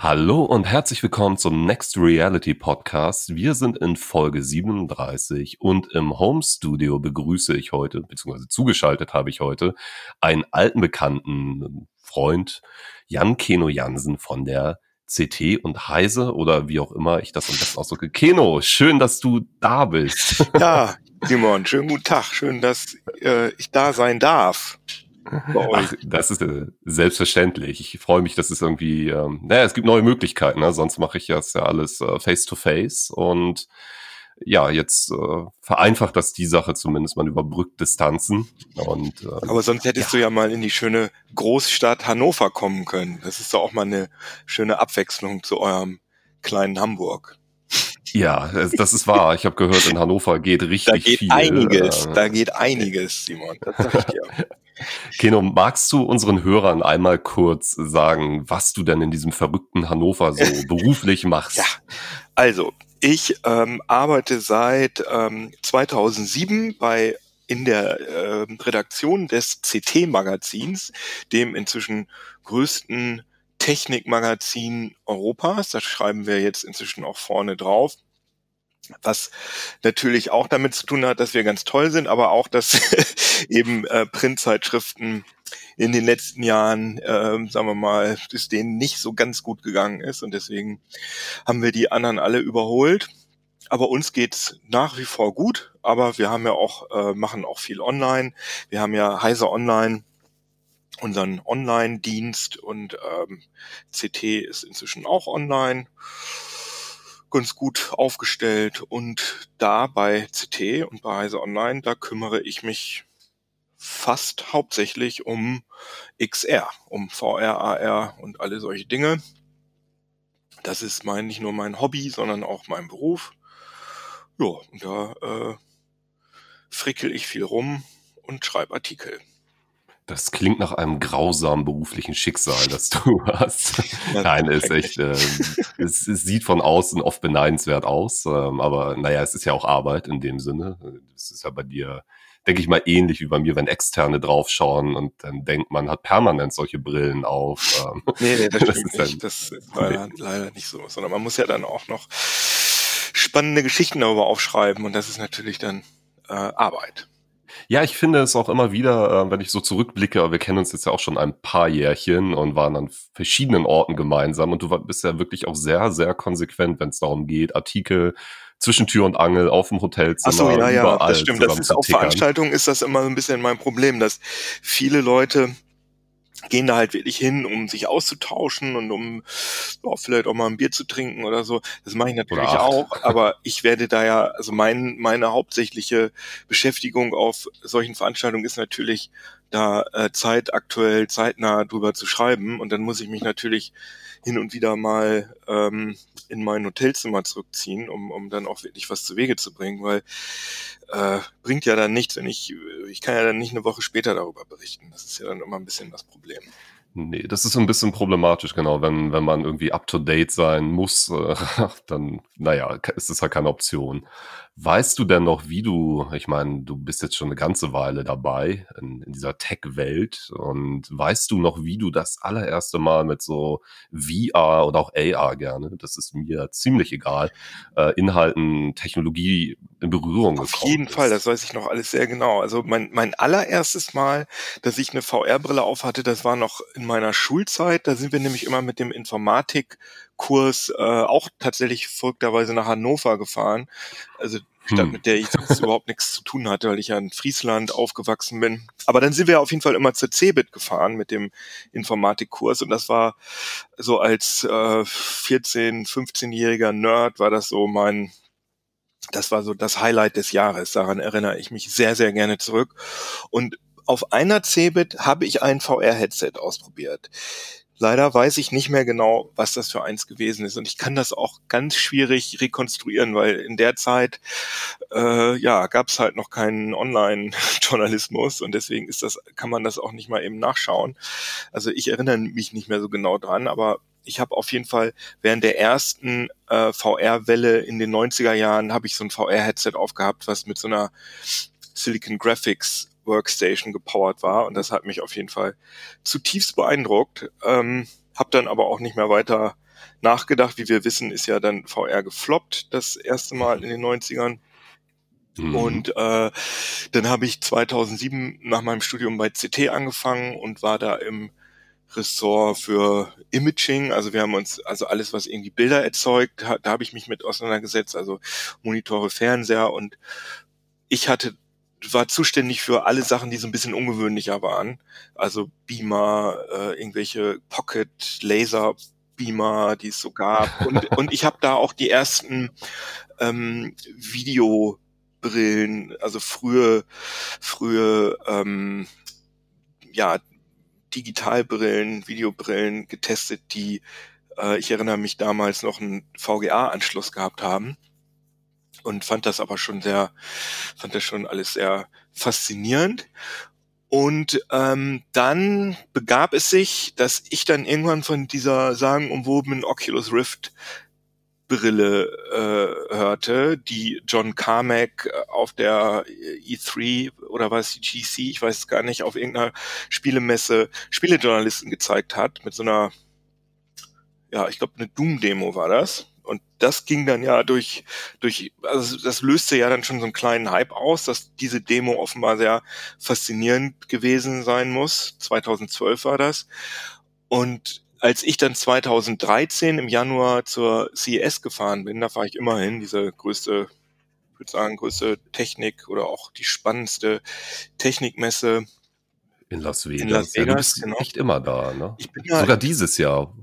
Hallo und herzlich willkommen zum Next Reality Podcast. Wir sind in Folge 37 und im Home Studio begrüße ich heute, beziehungsweise zugeschaltet habe ich heute, einen alten bekannten Freund, Jan Keno Jansen von der CT und Heise oder wie auch immer ich das am besten ausdrücke. Keno, schön, dass du da bist. Ja, Simon, schönen guten Tag. Schön, dass äh, ich da sein darf. Ach, das ist äh, selbstverständlich. Ich freue mich, dass es irgendwie, ähm, naja, es gibt neue Möglichkeiten. Ne? Sonst mache ich das ja alles äh, face to face und ja, jetzt äh, vereinfacht das die Sache zumindest. Man überbrückt Distanzen. Und, äh, Aber sonst hättest ja. du ja mal in die schöne Großstadt Hannover kommen können. Das ist doch auch mal eine schöne Abwechslung zu eurem kleinen Hamburg. Ja, das ist wahr. Ich habe gehört, in Hannover geht richtig da geht viel. Einiges, äh, da geht einiges, Simon. Das sag ich dir. Keno, magst du unseren Hörern einmal kurz sagen, was du denn in diesem verrückten Hannover so beruflich machst? Ja, also ich ähm, arbeite seit ähm, 2007 bei in der äh, Redaktion des CT-Magazins, dem inzwischen größten Technikmagazin Europas. Das schreiben wir jetzt inzwischen auch vorne drauf. Was natürlich auch damit zu tun hat, dass wir ganz toll sind, aber auch, dass eben äh, Printzeitschriften in den letzten Jahren, äh, sagen wir mal, es denen nicht so ganz gut gegangen ist und deswegen haben wir die anderen alle überholt. Aber uns geht's nach wie vor gut, aber wir haben ja auch, äh, machen auch viel online. Wir haben ja Heise Online, unseren Online-Dienst und ähm, CT ist inzwischen auch online ganz gut aufgestellt und da bei CT und bei Heise Online, da kümmere ich mich fast hauptsächlich um XR, um VR, AR und alle solche Dinge. Das ist mein, nicht nur mein Hobby, sondern auch mein Beruf. Ja, und da äh, frickel ich viel rum und schreibe Artikel. Das klingt nach einem grausamen beruflichen Schicksal, das du hast. Nein, ist echt, äh, es, es, sieht von außen oft beneidenswert aus, ähm, aber naja, es ist ja auch Arbeit in dem Sinne. Es ist ja bei dir, denke ich mal, ähnlich wie bei mir, wenn Externe draufschauen und dann denkt man, hat permanent solche Brillen auf. Ähm, nee, nee, das, das stimmt nicht. Das ist leider, leider nicht so, sondern man muss ja dann auch noch spannende Geschichten darüber aufschreiben und das ist natürlich dann äh, Arbeit. Ja, ich finde es auch immer wieder, äh, wenn ich so zurückblicke, wir kennen uns jetzt ja auch schon ein paar Jährchen und waren an verschiedenen Orten gemeinsam und du bist ja wirklich auch sehr, sehr konsequent, wenn es darum geht, Artikel zwischen Tür und Angel auf dem Hotelzimmer. Ach so, ja, ja, das stimmt. Das ist auf Veranstaltungen ist das immer so ein bisschen mein Problem, dass viele Leute gehen da halt wirklich hin, um sich auszutauschen und um ja, vielleicht auch mal ein Bier zu trinken oder so. Das mache ich natürlich auch, aber ich werde da ja, also mein, meine hauptsächliche Beschäftigung auf solchen Veranstaltungen ist natürlich da äh, Zeit aktuell zeitnah drüber zu schreiben und dann muss ich mich natürlich hin und wieder mal ähm, in mein Hotelzimmer zurückziehen, um, um dann auch wirklich was zu Wege zu bringen, weil äh, bringt ja dann nichts, wenn ich, ich kann ja dann nicht eine Woche später darüber berichten. Das ist ja dann immer ein bisschen das Problem. Nee, das ist so ein bisschen problematisch, genau. Wenn, wenn man irgendwie up to date sein muss, äh, dann, naja, ist das halt keine Option. Weißt du denn noch, wie du, ich meine, du bist jetzt schon eine ganze Weile dabei in, in dieser Tech-Welt und weißt du noch, wie du das allererste Mal mit so VR oder auch AR gerne, das ist mir ziemlich egal, äh, Inhalten, Technologie in Berührung gekommen Auf jeden ist? Fall, das weiß ich noch alles sehr genau. Also mein, mein allererstes Mal, dass ich eine VR-Brille aufhatte, das war noch in meiner Schulzeit. Da sind wir nämlich immer mit dem Informatik Kurs äh, auch tatsächlich verrückterweise nach Hannover gefahren. Also Stadt, hm. mit der ich überhaupt nichts zu tun hatte, weil ich ja in Friesland aufgewachsen bin. Aber dann sind wir auf jeden Fall immer zur CeBIT gefahren mit dem Informatikkurs und das war so als äh, 14, 15-jähriger Nerd war das so mein das war so das Highlight des Jahres. Daran erinnere ich mich sehr, sehr gerne zurück. Und auf einer CeBIT habe ich ein VR-Headset ausprobiert. Leider weiß ich nicht mehr genau, was das für eins gewesen ist. Und ich kann das auch ganz schwierig rekonstruieren, weil in der Zeit äh, ja gab es halt noch keinen Online-Journalismus und deswegen ist das, kann man das auch nicht mal eben nachschauen. Also ich erinnere mich nicht mehr so genau dran, aber ich habe auf jeden Fall während der ersten äh, VR-Welle in den 90er Jahren habe ich so ein VR-Headset aufgehabt, was mit so einer Silicon Graphics Workstation gepowert war. Und das hat mich auf jeden Fall zutiefst beeindruckt. Ähm, hab dann aber auch nicht mehr weiter nachgedacht. Wie wir wissen, ist ja dann VR gefloppt, das erste Mal in den 90ern. Mhm. Und äh, dann habe ich 2007 nach meinem Studium bei CT angefangen und war da im Ressort für Imaging. Also wir haben uns, also alles, was irgendwie Bilder erzeugt, da habe ich mich mit auseinandergesetzt, also Monitore, Fernseher und ich hatte war zuständig für alle Sachen, die so ein bisschen ungewöhnlicher waren. Also Beamer, äh, irgendwelche Pocket, Laser Beamer, die es so gab. Und, und ich habe da auch die ersten ähm, Videobrillen, also frühe, frühe ähm, ja, Digitalbrillen, Videobrillen getestet, die, äh, ich erinnere mich damals noch einen VGA-Anschluss gehabt haben und fand das aber schon sehr, fand das schon alles sehr faszinierend. Und ähm, dann begab es sich, dass ich dann irgendwann von dieser sagenumwobenen Oculus Rift Brille äh, hörte, die John Carmack äh, auf der E3 oder was die GC, ich weiß es gar nicht, auf irgendeiner Spielemesse Spielejournalisten gezeigt hat mit so einer, ja, ich glaube eine Doom-Demo war das. Und das ging dann ja durch, durch, also das löste ja dann schon so einen kleinen Hype aus, dass diese Demo offenbar sehr faszinierend gewesen sein muss. 2012 war das. Und als ich dann 2013 im Januar zur CES gefahren bin, da fahre ich immerhin diese größte, ich würde sagen, größte Technik oder auch die spannendste Technikmesse in Las Vegas. In Las Vegas, ja, du bist genau. nicht immer da, ne? Ich bin ja, sogar dieses Jahr.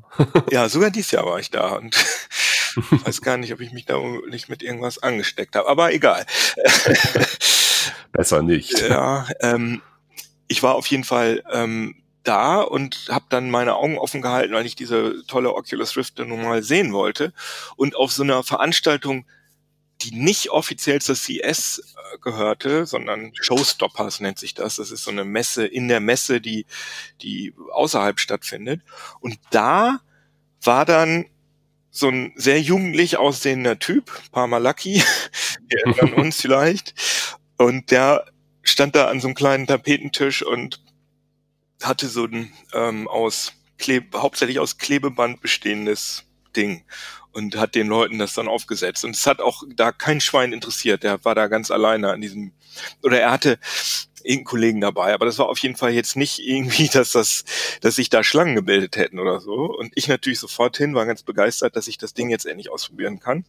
ja, sogar dieses Jahr war ich da und weiß gar nicht, ob ich mich da nicht mit irgendwas angesteckt habe, aber egal. Besser nicht. Ja, ähm, ich war auf jeden Fall ähm, da und habe dann meine Augen offen gehalten, weil ich diese tolle Oculus Rift nun mal sehen wollte. Und auf so einer Veranstaltung, die nicht offiziell zur CS äh, gehörte, sondern Showstoppers nennt sich das. Das ist so eine Messe in der Messe, die, die außerhalb stattfindet. Und da war dann so ein sehr jugendlich aussehender Typ, Parmalaki, wir erinnern uns vielleicht. Und der stand da an so einem kleinen Tapetentisch und hatte so ein ähm, aus Klebe, hauptsächlich aus Klebeband bestehendes Ding und hat den Leuten das dann aufgesetzt. Und es hat auch da kein Schwein interessiert. Der war da ganz alleine an diesem, oder er hatte irgendeinen Kollegen dabei, aber das war auf jeden Fall jetzt nicht irgendwie, dass das, dass sich da Schlangen gebildet hätten oder so. Und ich natürlich sofort hin, war ganz begeistert, dass ich das Ding jetzt endlich ausprobieren kann.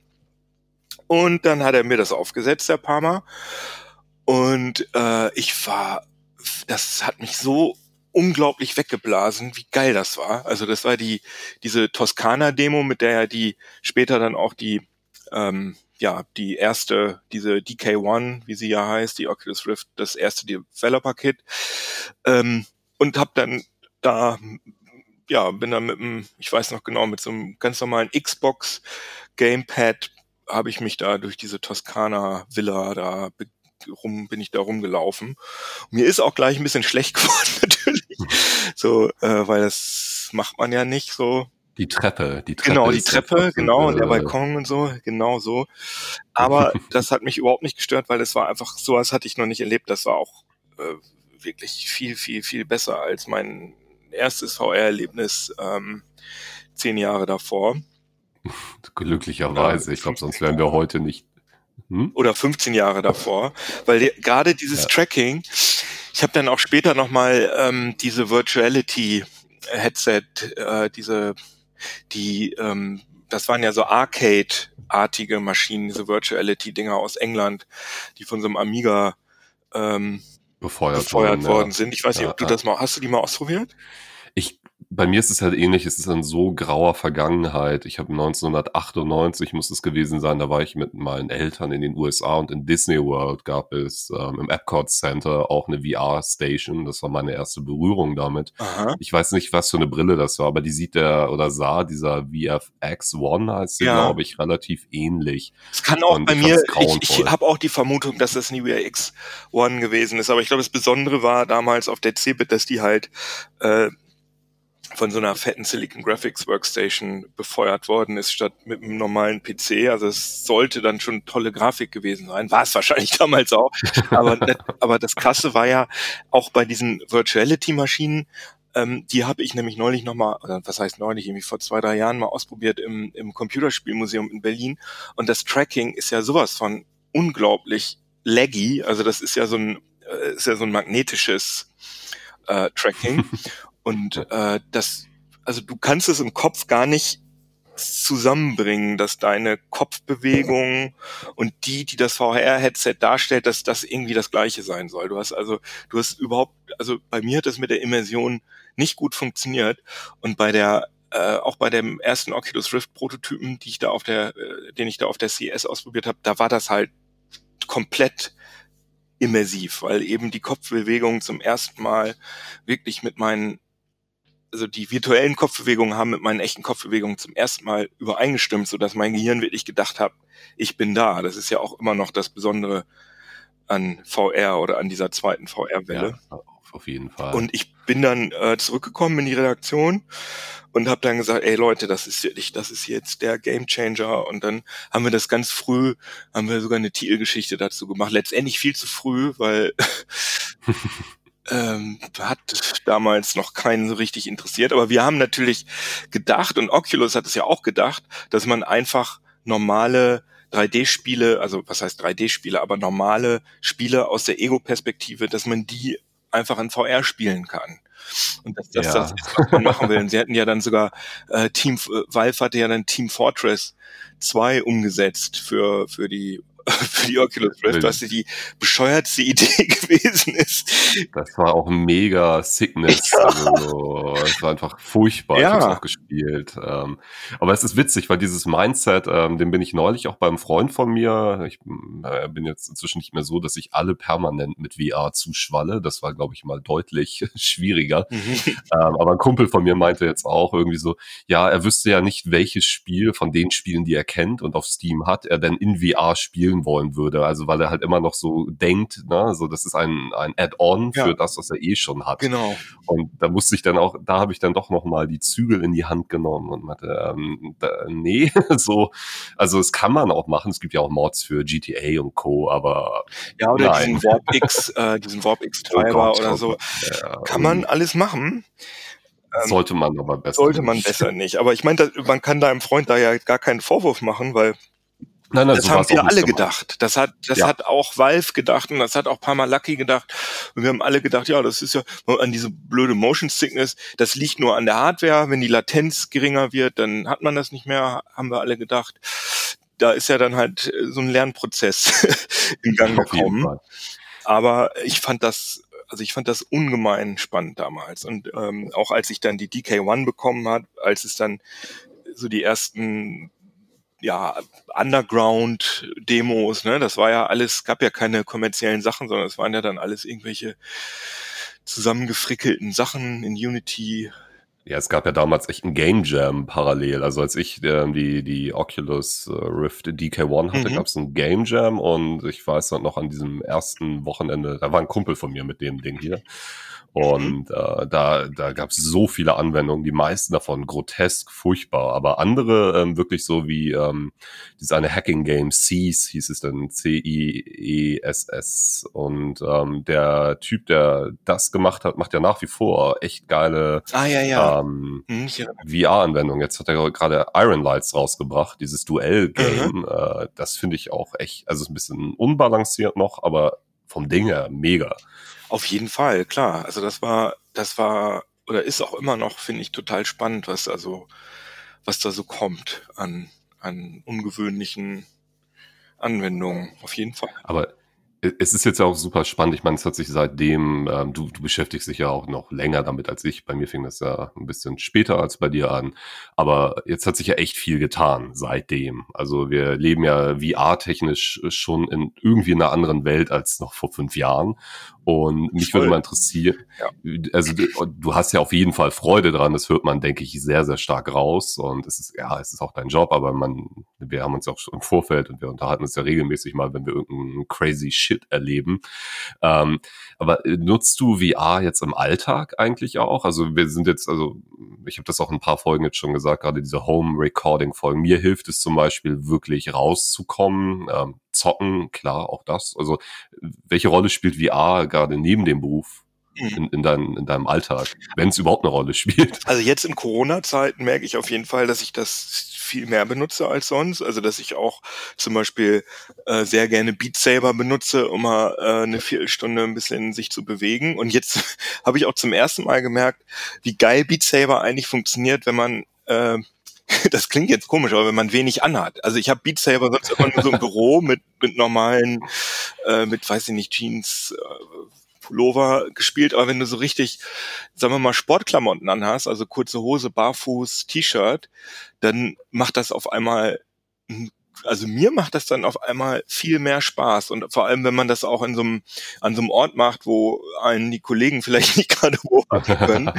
Und dann hat er mir das aufgesetzt, der Parma. Und äh, ich war, das hat mich so unglaublich weggeblasen, wie geil das war. Also das war die diese Toskana-Demo, mit der ja die später dann auch die ähm, ja die erste diese DK1, wie sie ja heißt, die Oculus Rift, das erste Developer-Kit ähm, und habe dann da ja bin dann mit einem, ich weiß noch genau, mit so einem ganz normalen Xbox Gamepad habe ich mich da durch diese Toskana Villa da rum bin ich da rumgelaufen. Mir ist auch gleich ein bisschen schlecht geworden natürlich, so, äh, weil das macht man ja nicht so. Die Treppe, die Treppe. Genau, die Treppe, genau, und der Balkon und so, genau so. Aber das hat mich überhaupt nicht gestört, weil das war einfach, sowas hatte ich noch nicht erlebt. Das war auch äh, wirklich viel, viel, viel besser als mein erstes VR-Erlebnis ähm, zehn Jahre davor. Glücklicherweise. Ich glaube, sonst wären wir heute nicht hm? oder 15 Jahre davor, weil die, gerade dieses ja. Tracking, ich habe dann auch später nochmal ähm, diese Virtuality Headset, äh, diese, die, ähm, das waren ja so Arcade-artige Maschinen, diese Virtuality-Dinger aus England, die von so einem Amiga ähm, befeuert, befeuert worden, worden ja. sind. Ich weiß nicht, ob du das mal, hast du die mal ausprobiert? Ich bei mir ist es halt ähnlich, es ist in so grauer Vergangenheit. Ich habe 1998 muss es gewesen sein, da war ich mit meinen Eltern in den USA und in Disney World gab es ähm, im Epcot Center auch eine VR-Station. Das war meine erste Berührung damit. Aha. Ich weiß nicht, was für eine Brille das war, aber die sieht der oder sah dieser VFX One heißt sie, ja. glaube ich, relativ ähnlich. Es kann auch und bei mir, ich, ich habe auch die Vermutung, dass das eine VFX One gewesen ist, aber ich glaube, das Besondere war damals auf der CeBIT, dass die halt äh, von so einer fetten Silicon Graphics Workstation befeuert worden ist, statt mit einem normalen PC. Also es sollte dann schon tolle Grafik gewesen sein. War es wahrscheinlich damals auch. Aber, aber das Krasse war ja auch bei diesen Virtuality-Maschinen, ähm, die habe ich nämlich neulich nochmal, was heißt neulich, irgendwie vor zwei, drei Jahren mal ausprobiert im, im Computerspielmuseum in Berlin. Und das Tracking ist ja sowas von unglaublich laggy. Also das ist ja so ein, äh, ist ja so ein magnetisches äh, Tracking. Und äh, das, also du kannst es im Kopf gar nicht zusammenbringen, dass deine Kopfbewegung und die, die das VR-Headset darstellt, dass das irgendwie das gleiche sein soll. Du hast also, du hast überhaupt, also bei mir hat das mit der Immersion nicht gut funktioniert und bei der äh, auch bei dem ersten Oculus Rift Prototypen, die ich da auf der, äh, den ich da auf der CS ausprobiert habe, da war das halt komplett immersiv, weil eben die Kopfbewegungen zum ersten Mal wirklich mit meinen also die virtuellen Kopfbewegungen haben mit meinen echten Kopfbewegungen zum ersten Mal übereingestimmt, so dass mein Gehirn wirklich gedacht hat, ich bin da. Das ist ja auch immer noch das Besondere an VR oder an dieser zweiten VR-Welle. Ja, auf jeden Fall. Und ich bin dann äh, zurückgekommen in die Redaktion und habe dann gesagt, ey Leute, das ist wirklich, das ist jetzt der Gamechanger. Und dann haben wir das ganz früh, haben wir sogar eine Titelgeschichte dazu gemacht. Letztendlich viel zu früh, weil ähm, hat damals noch keinen so richtig interessiert. Aber wir haben natürlich gedacht, und Oculus hat es ja auch gedacht, dass man einfach normale 3D-Spiele, also was heißt 3D-Spiele, aber normale Spiele aus der Ego-Perspektive, dass man die einfach in VR spielen kann. Und dass das, ja. das ist, was man machen will. Und sie hatten ja dann sogar äh, Team, äh, Valve hatte ja dann Team Fortress 2 umgesetzt für, für die für die Oculus Rift, was die bescheuertste Idee gewesen ist. Das war auch mega Sickness. Ja. Also, es war einfach furchtbar. Ja. Ich habe auch gespielt. Ähm, aber es ist witzig, weil dieses Mindset, ähm, den bin ich neulich auch beim Freund von mir. Ich äh, bin jetzt inzwischen nicht mehr so, dass ich alle permanent mit VR zuschwalle. Das war, glaube ich, mal deutlich schwieriger. Mhm. Ähm, aber ein Kumpel von mir meinte jetzt auch irgendwie so, ja, er wüsste ja nicht, welches Spiel von den Spielen, die er kennt und auf Steam hat, er denn in VR spielen spielen wollen würde. Also weil er halt immer noch so denkt, ne, so das ist ein, ein Add-on für ja. das, was er eh schon hat. Genau. Und da musste ich dann auch, da habe ich dann doch nochmal die Zügel in die Hand genommen und meinte, ähm, da, nee, so, also es kann man auch machen. Es gibt ja auch Mods für GTA und Co., aber. Ja, oder nein. diesen Warp X, äh, diesen Warp X-Treiber oh oder so. Ja, kann man alles machen. Ähm, sollte man aber besser. Sollte man nicht. besser nicht. Aber ich meine, man kann deinem Freund da ja gar keinen Vorwurf machen, weil Nein, nein, das so haben wir alle gedacht. Das hat, das ja. hat auch Valve gedacht und das hat auch Parma Lucky gedacht. Und wir haben alle gedacht, ja, das ist ja an diese blöde Motion Sickness. Das liegt nur an der Hardware. Wenn die Latenz geringer wird, dann hat man das nicht mehr, haben wir alle gedacht. Da ist ja dann halt so ein Lernprozess in Gang gekommen. Aber ich fand das also ich fand das ungemein spannend damals. Und ähm, auch als ich dann die DK1 bekommen hat, als es dann so die ersten ja, Underground-Demos, ne? Das war ja alles, gab ja keine kommerziellen Sachen, sondern es waren ja dann alles irgendwelche zusammengefrickelten Sachen in Unity. Ja, es gab ja damals echt ein Game Jam parallel. Also als ich äh, die, die Oculus äh, Rift DK1 hatte, mhm. gab es ein Game Jam und ich weiß noch an diesem ersten Wochenende, da war ein Kumpel von mir mit dem Ding hier. Mhm. Und äh, da, da gab es so viele Anwendungen, die meisten davon grotesk, furchtbar, aber andere ähm, wirklich so wie ähm, dieses eine Hacking-Game, Cease hieß es dann, C-I-E-S-S. Und ähm, der Typ, der das gemacht hat, macht ja nach wie vor echt geile ah, ja, ja. Ähm, mhm, VR-Anwendungen. Jetzt hat er gerade Iron Lights rausgebracht, dieses Duell-Game. Mhm. Äh, das finde ich auch echt, also ist ein bisschen unbalanciert noch, aber vom Ding her mega. Auf jeden Fall, klar. Also das war, das war oder ist auch immer noch, finde ich, total spannend, was da so, was da so kommt an, an ungewöhnlichen Anwendungen. Auf jeden Fall. Aber es ist jetzt ja auch super spannend. Ich meine, es hat sich seitdem, ähm, du, du beschäftigst dich ja auch noch länger damit als ich. Bei mir fing das ja ein bisschen später als bei dir an. Aber jetzt hat sich ja echt viel getan seitdem. Also wir leben ja VR-technisch schon in irgendwie einer anderen Welt als noch vor fünf Jahren. Und mich Voll. würde mal interessieren, ja. also du, du, hast ja auf jeden Fall Freude dran, das hört man, denke ich, sehr, sehr stark raus. Und es ist, ja, es ist auch dein Job, aber man, wir haben uns auch schon im Vorfeld und wir unterhalten uns ja regelmäßig mal, wenn wir irgendeinen crazy Shit erleben. Ähm, aber äh, nutzt du VR jetzt im Alltag eigentlich auch? Also wir sind jetzt, also ich habe das auch in ein paar Folgen jetzt schon gesagt, gerade diese Home-Recording-Folgen. Mir hilft es zum Beispiel wirklich rauszukommen, ähm, zocken, klar, auch das. Also welche Rolle spielt VR gerade neben dem Beruf mhm. in, in, dein, in deinem Alltag, wenn es überhaupt eine Rolle spielt? Also jetzt in Corona-Zeiten merke ich auf jeden Fall, dass ich das viel mehr benutze als sonst. Also dass ich auch zum Beispiel äh, sehr gerne Beat Saber benutze, um mal äh, eine Viertelstunde ein bisschen sich zu bewegen. Und jetzt habe ich auch zum ersten Mal gemerkt, wie geil Beat Saber eigentlich funktioniert, wenn man äh, das klingt jetzt komisch, aber wenn man wenig anhat. Also ich habe Beat Saber sonst immer nur so im Büro mit, mit normalen, äh, mit, weiß ich nicht, Jeans, äh, Pullover gespielt, aber wenn du so richtig, sagen wir mal, Sportklamotten anhast, also kurze Hose, Barfuß, T-Shirt, dann macht das auf einmal also mir macht das dann auf einmal viel mehr Spaß. Und vor allem, wenn man das auch in so einem, an so einem Ort macht, wo einen die Kollegen vielleicht nicht gerade beobachten können,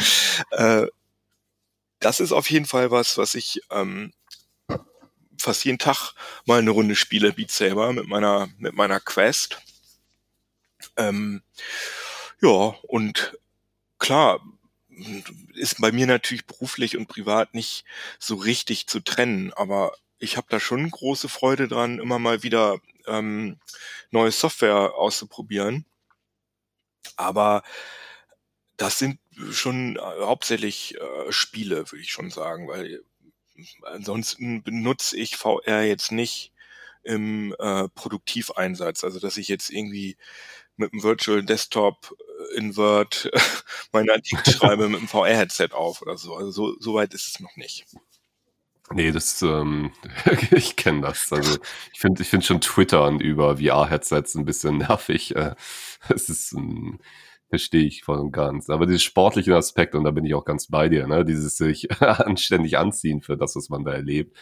äh, das ist auf jeden Fall was, was ich ähm, fast jeden Tag mal eine Runde spiele, Beat Saber mit meiner mit meiner Quest. Ähm, ja und klar ist bei mir natürlich beruflich und privat nicht so richtig zu trennen, aber ich habe da schon große Freude dran, immer mal wieder ähm, neue Software auszuprobieren. Aber das sind schon äh, hauptsächlich äh, Spiele, würde ich schon sagen, weil ansonsten benutze ich VR jetzt nicht im äh, Produktiveinsatz. Also dass ich jetzt irgendwie mit dem Virtual Desktop äh, in Word meine Artikel schreibe mit dem VR-Headset auf oder so. Also so, so weit ist es noch nicht. Nee, das, ähm, ich kenne das. Also ich finde ich finde schon Twittern über VR-Headsets ein bisschen nervig. Äh, es ist ein Verstehe ich voll und ganz. Aber dieses sportliche Aspekt, und da bin ich auch ganz bei dir, ne, dieses sich anständig anziehen für das, was man da erlebt,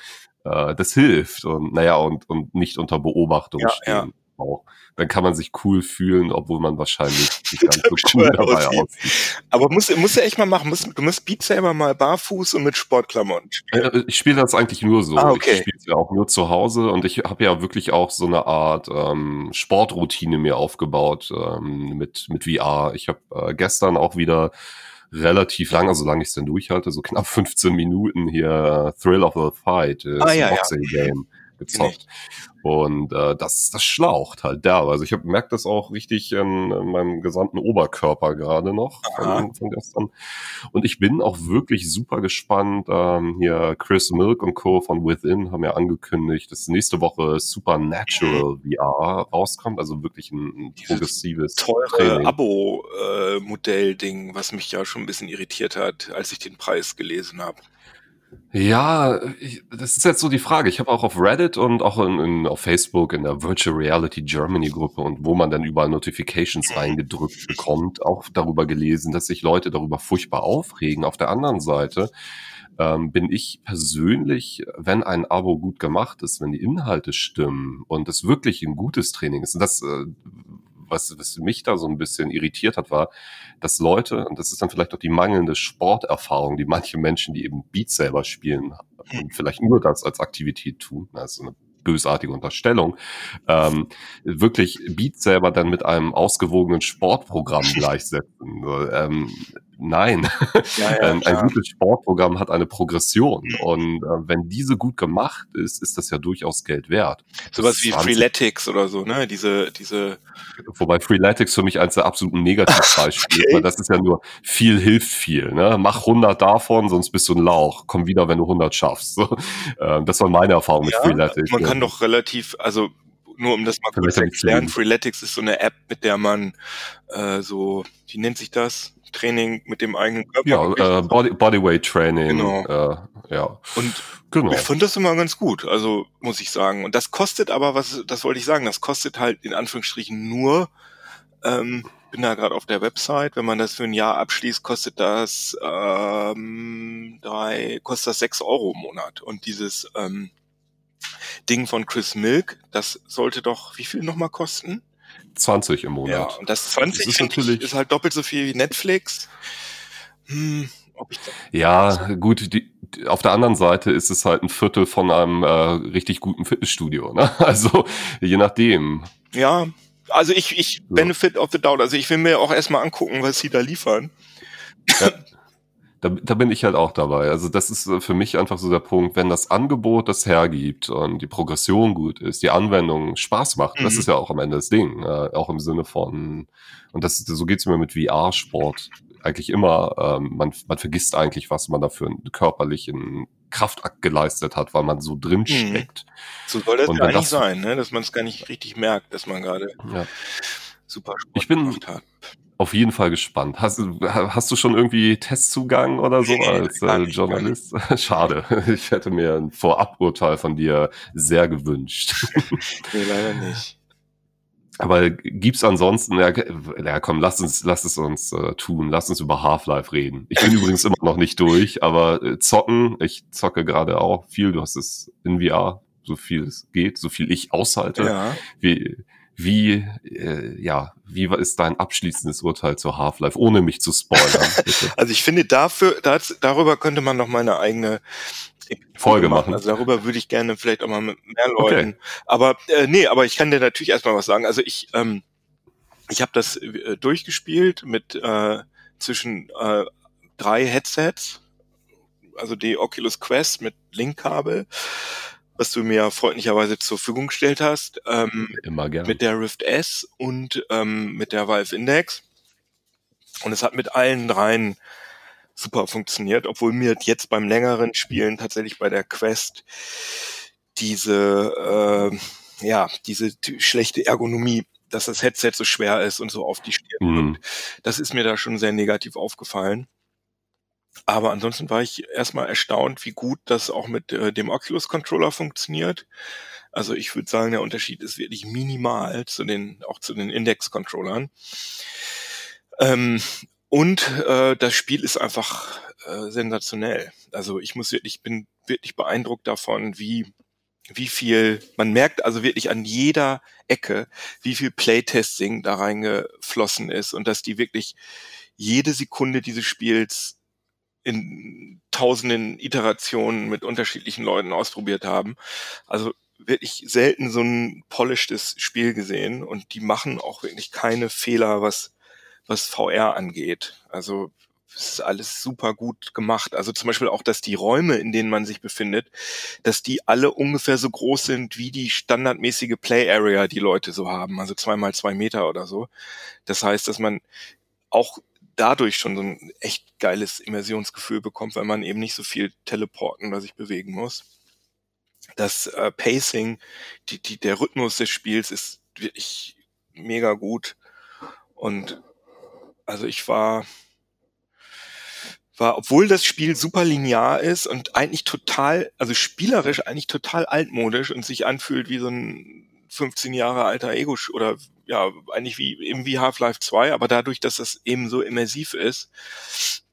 äh, das hilft. Und naja, und, und nicht unter Beobachtung ja, stehen. Ja auch. Dann kann man sich cool fühlen, obwohl man wahrscheinlich nicht ganz so cool dabei aussieht. Aber musst, musst du echt mal machen. Musst, du musst Beat Saber mal barfuß und mit Sportklamotten spielen. Äh, ich spiele das eigentlich nur so. Ah, okay. Ich spiele es ja auch nur zu Hause und ich habe ja wirklich auch so eine Art ähm, Sportroutine mir aufgebaut ähm, mit, mit VR. Ich habe äh, gestern auch wieder relativ lange, solange ich es denn durchhalte, so knapp 15 Minuten hier äh, Thrill of the Fight, äh, ah, ja, Boxing ja. Game gezockt. Und äh, das, das schlaucht halt derbe. Also ich habe merkt das auch richtig in, in meinem gesamten Oberkörper gerade noch von, von, gestern. Und ich bin auch wirklich super gespannt. Ähm, hier Chris Milk und Co. von Within haben ja angekündigt, dass nächste Woche Supernatural VR rauskommt. Also wirklich ein, ein progressives teure Abo-Modell-Ding, was mich ja schon ein bisschen irritiert hat, als ich den Preis gelesen habe. Ja, ich, das ist jetzt so die Frage. Ich habe auch auf Reddit und auch in, in, auf Facebook in der Virtual Reality Germany Gruppe und wo man dann überall Notifications reingedrückt bekommt, auch darüber gelesen, dass sich Leute darüber furchtbar aufregen. Auf der anderen Seite ähm, bin ich persönlich, wenn ein Abo gut gemacht ist, wenn die Inhalte stimmen und es wirklich ein gutes Training ist, und das äh, was, was mich da so ein bisschen irritiert hat, war, dass Leute, und das ist dann vielleicht auch die mangelnde Sporterfahrung, die manche Menschen, die eben Beat selber spielen, und vielleicht nur das als Aktivität tun, also eine bösartige Unterstellung, ähm, wirklich Beat selber dann mit einem ausgewogenen Sportprogramm gleichsetzen. ähm, nein, ja, ja, ein gutes Sportprogramm hat eine Progression und äh, wenn diese gut gemacht ist, ist das ja durchaus Geld wert. Sowas wie Freeletics oder so, ne? Diese, diese. Wobei Freeletics für mich eins der absoluten Negativbeispiele okay. ist, weil das ist ja nur viel hilft viel, ne? Mach 100 davon, sonst bist du ein Lauch. Komm wieder, wenn du 100 schaffst. ähm, das war meine Erfahrung mit Freeletics. Man kann doch relativ, also nur um das mal kurz zu erklären, Freeletics ist so eine App, mit der man äh, so, wie nennt sich das? Training mit dem eigenen Körper. Ja, äh, Body, Bodyweight Training. Genau. Äh, ja. Und genau. ich fand das immer ganz gut, also muss ich sagen. Und das kostet aber, was, das wollte ich sagen, das kostet halt in Anführungsstrichen nur, ähm, bin da gerade auf der Website, wenn man das für ein Jahr abschließt, kostet das ähm, drei, kostet das sechs Euro im Monat. Und dieses ähm, Ding von Chris Milk, das sollte doch, wie viel nochmal kosten? 20 im Monat. Ja, und das 20 Das ist natürlich- ist halt doppelt so viel wie Netflix. Hm, ob ich Ja, gut, die, auf der anderen Seite ist es halt ein Viertel von einem äh, richtig guten Fitnessstudio. Ne? Also je nachdem. ja, also ich, ich Ja. Benefit of the Doubt. Also ich will mir auch erstmal angucken, was sie da liefern. Da, da bin ich halt auch dabei. Also das ist äh, für mich einfach so der Punkt, wenn das Angebot das hergibt und die Progression gut ist, die Anwendung Spaß macht, das Mhm. ist ja auch am Ende das Ding. Äh, auch im Sinne von, und das so geht's mir mit VR-Sport eigentlich immer. Ähm, man, man vergisst eigentlich, was man da für einen körperlichen Kraftakt geleistet hat, weil man so drin Mhm. steckt. So soll das wenn eigentlich das- sein, ne? dass man es gar nicht richtig merkt, dass man gerade Ja. super Sport Ich bin- gemacht hat. Auf jeden Fall gespannt. Hast, du- hast du schon irgendwie Testzugang oder so Nee, als äh, nicht, Journalist? Schade. Ich hätte mir ein Voraburteil von dir sehr gewünscht. Nee, leider nicht. Aber gibt's ansonsten, ja, ja komm, lass uns, lass es uns äh, tun, lass uns über Half-Life reden. Ich bin übrigens immer noch nicht durch, aber äh, zocken, ich zocke gerade auch viel, du hast es in VR, so viel es geht, so viel ich aushalte. Ja. Wie, wie, äh, ja, wie ist dein abschließendes Urteil zu Half-Life, ohne mich zu spoilern? Also ich finde dafür, das, darüber könnte man noch mal eine eigene Folge machen. Also darüber würde ich gerne vielleicht auch mal mit mehr Leuten. Aber äh, nee, aber ich kann dir natürlich erstmal was sagen. Also ich, ähm, ich habe das äh, durchgespielt mit äh, zwischen äh, drei Headsets, also die Oculus Quest mit Linkkabel, was du mir freundlicherweise zur Verfügung gestellt hast. Ähm, Immer gerne. mit der Rift S und ähm, mit der Valve Index. Und es hat mit allen dreien super funktioniert, obwohl mir jetzt beim längeren Spielen tatsächlich bei der Quest diese, äh, ja, diese schlechte Ergonomie, dass das Headset so schwer ist und so auf die Stirn Mhm. das ist mir da schon sehr negativ aufgefallen. Aber ansonsten war ich erstmal erstaunt, wie gut das auch mit äh, dem Oculus Controller funktioniert. Also ich würde sagen, der Unterschied ist wirklich minimal zu den, auch zu den Index-Controllern. Ähm, und äh, das Spiel ist einfach äh, sensationell. Also ich muss wirklich, ich bin wirklich beeindruckt davon, wie wie viel, man merkt also wirklich an jeder Ecke, wie viel Playtesting da reingeflossen ist und dass die wirklich jede Sekunde dieses Spiels in tausenden Iterationen mit unterschiedlichen Leuten ausprobiert haben. Also wirklich selten so ein polishtes Spiel gesehen und die machen auch wirklich keine Fehler, was, was VR angeht. Also es ist alles super gut gemacht. Also zum Beispiel auch, dass die Räume, in denen man sich befindet, dass die alle ungefähr so groß sind wie die standardmäßige Play Area, die Leute so haben. Also zwei mal zwei Meter oder so. Das heißt, dass man auch dadurch schon so ein echt geiles Immersionsgefühl bekommt, weil man eben nicht so viel teleporten oder sich bewegen muss. Das äh, Pacing, die, die, der Rhythmus des Spiels ist wirklich mega gut. Und also ich war, war, obwohl das Spiel super linear ist und eigentlich total, also spielerisch eigentlich total altmodisch und sich anfühlt wie so ein 15 Jahre alter Ego oder ja, eigentlich wie eben wie Half-Life 2, aber dadurch, dass das eben so immersiv ist,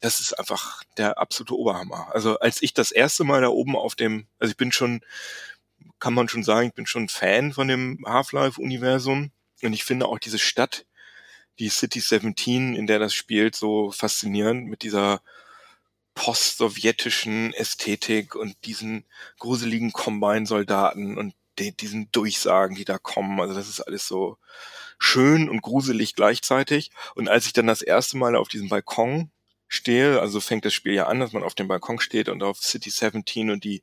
das ist einfach der absolute Oberhammer. Also als ich das erste Mal da oben auf dem, also ich bin schon, kann man schon sagen, ich bin schon Fan von dem Half-Life-Universum und ich finde auch diese Stadt, die City 17, in der das spielt, so faszinierend mit dieser post-sowjetischen Ästhetik und diesen gruseligen Combine-Soldaten und die, diesen Durchsagen, die da kommen. Also das ist alles so schön und gruselig gleichzeitig. Und als ich dann das erste Mal auf diesem Balkon stehe, also fängt das Spiel ja an, dass man auf dem Balkon steht und auf City 17 und die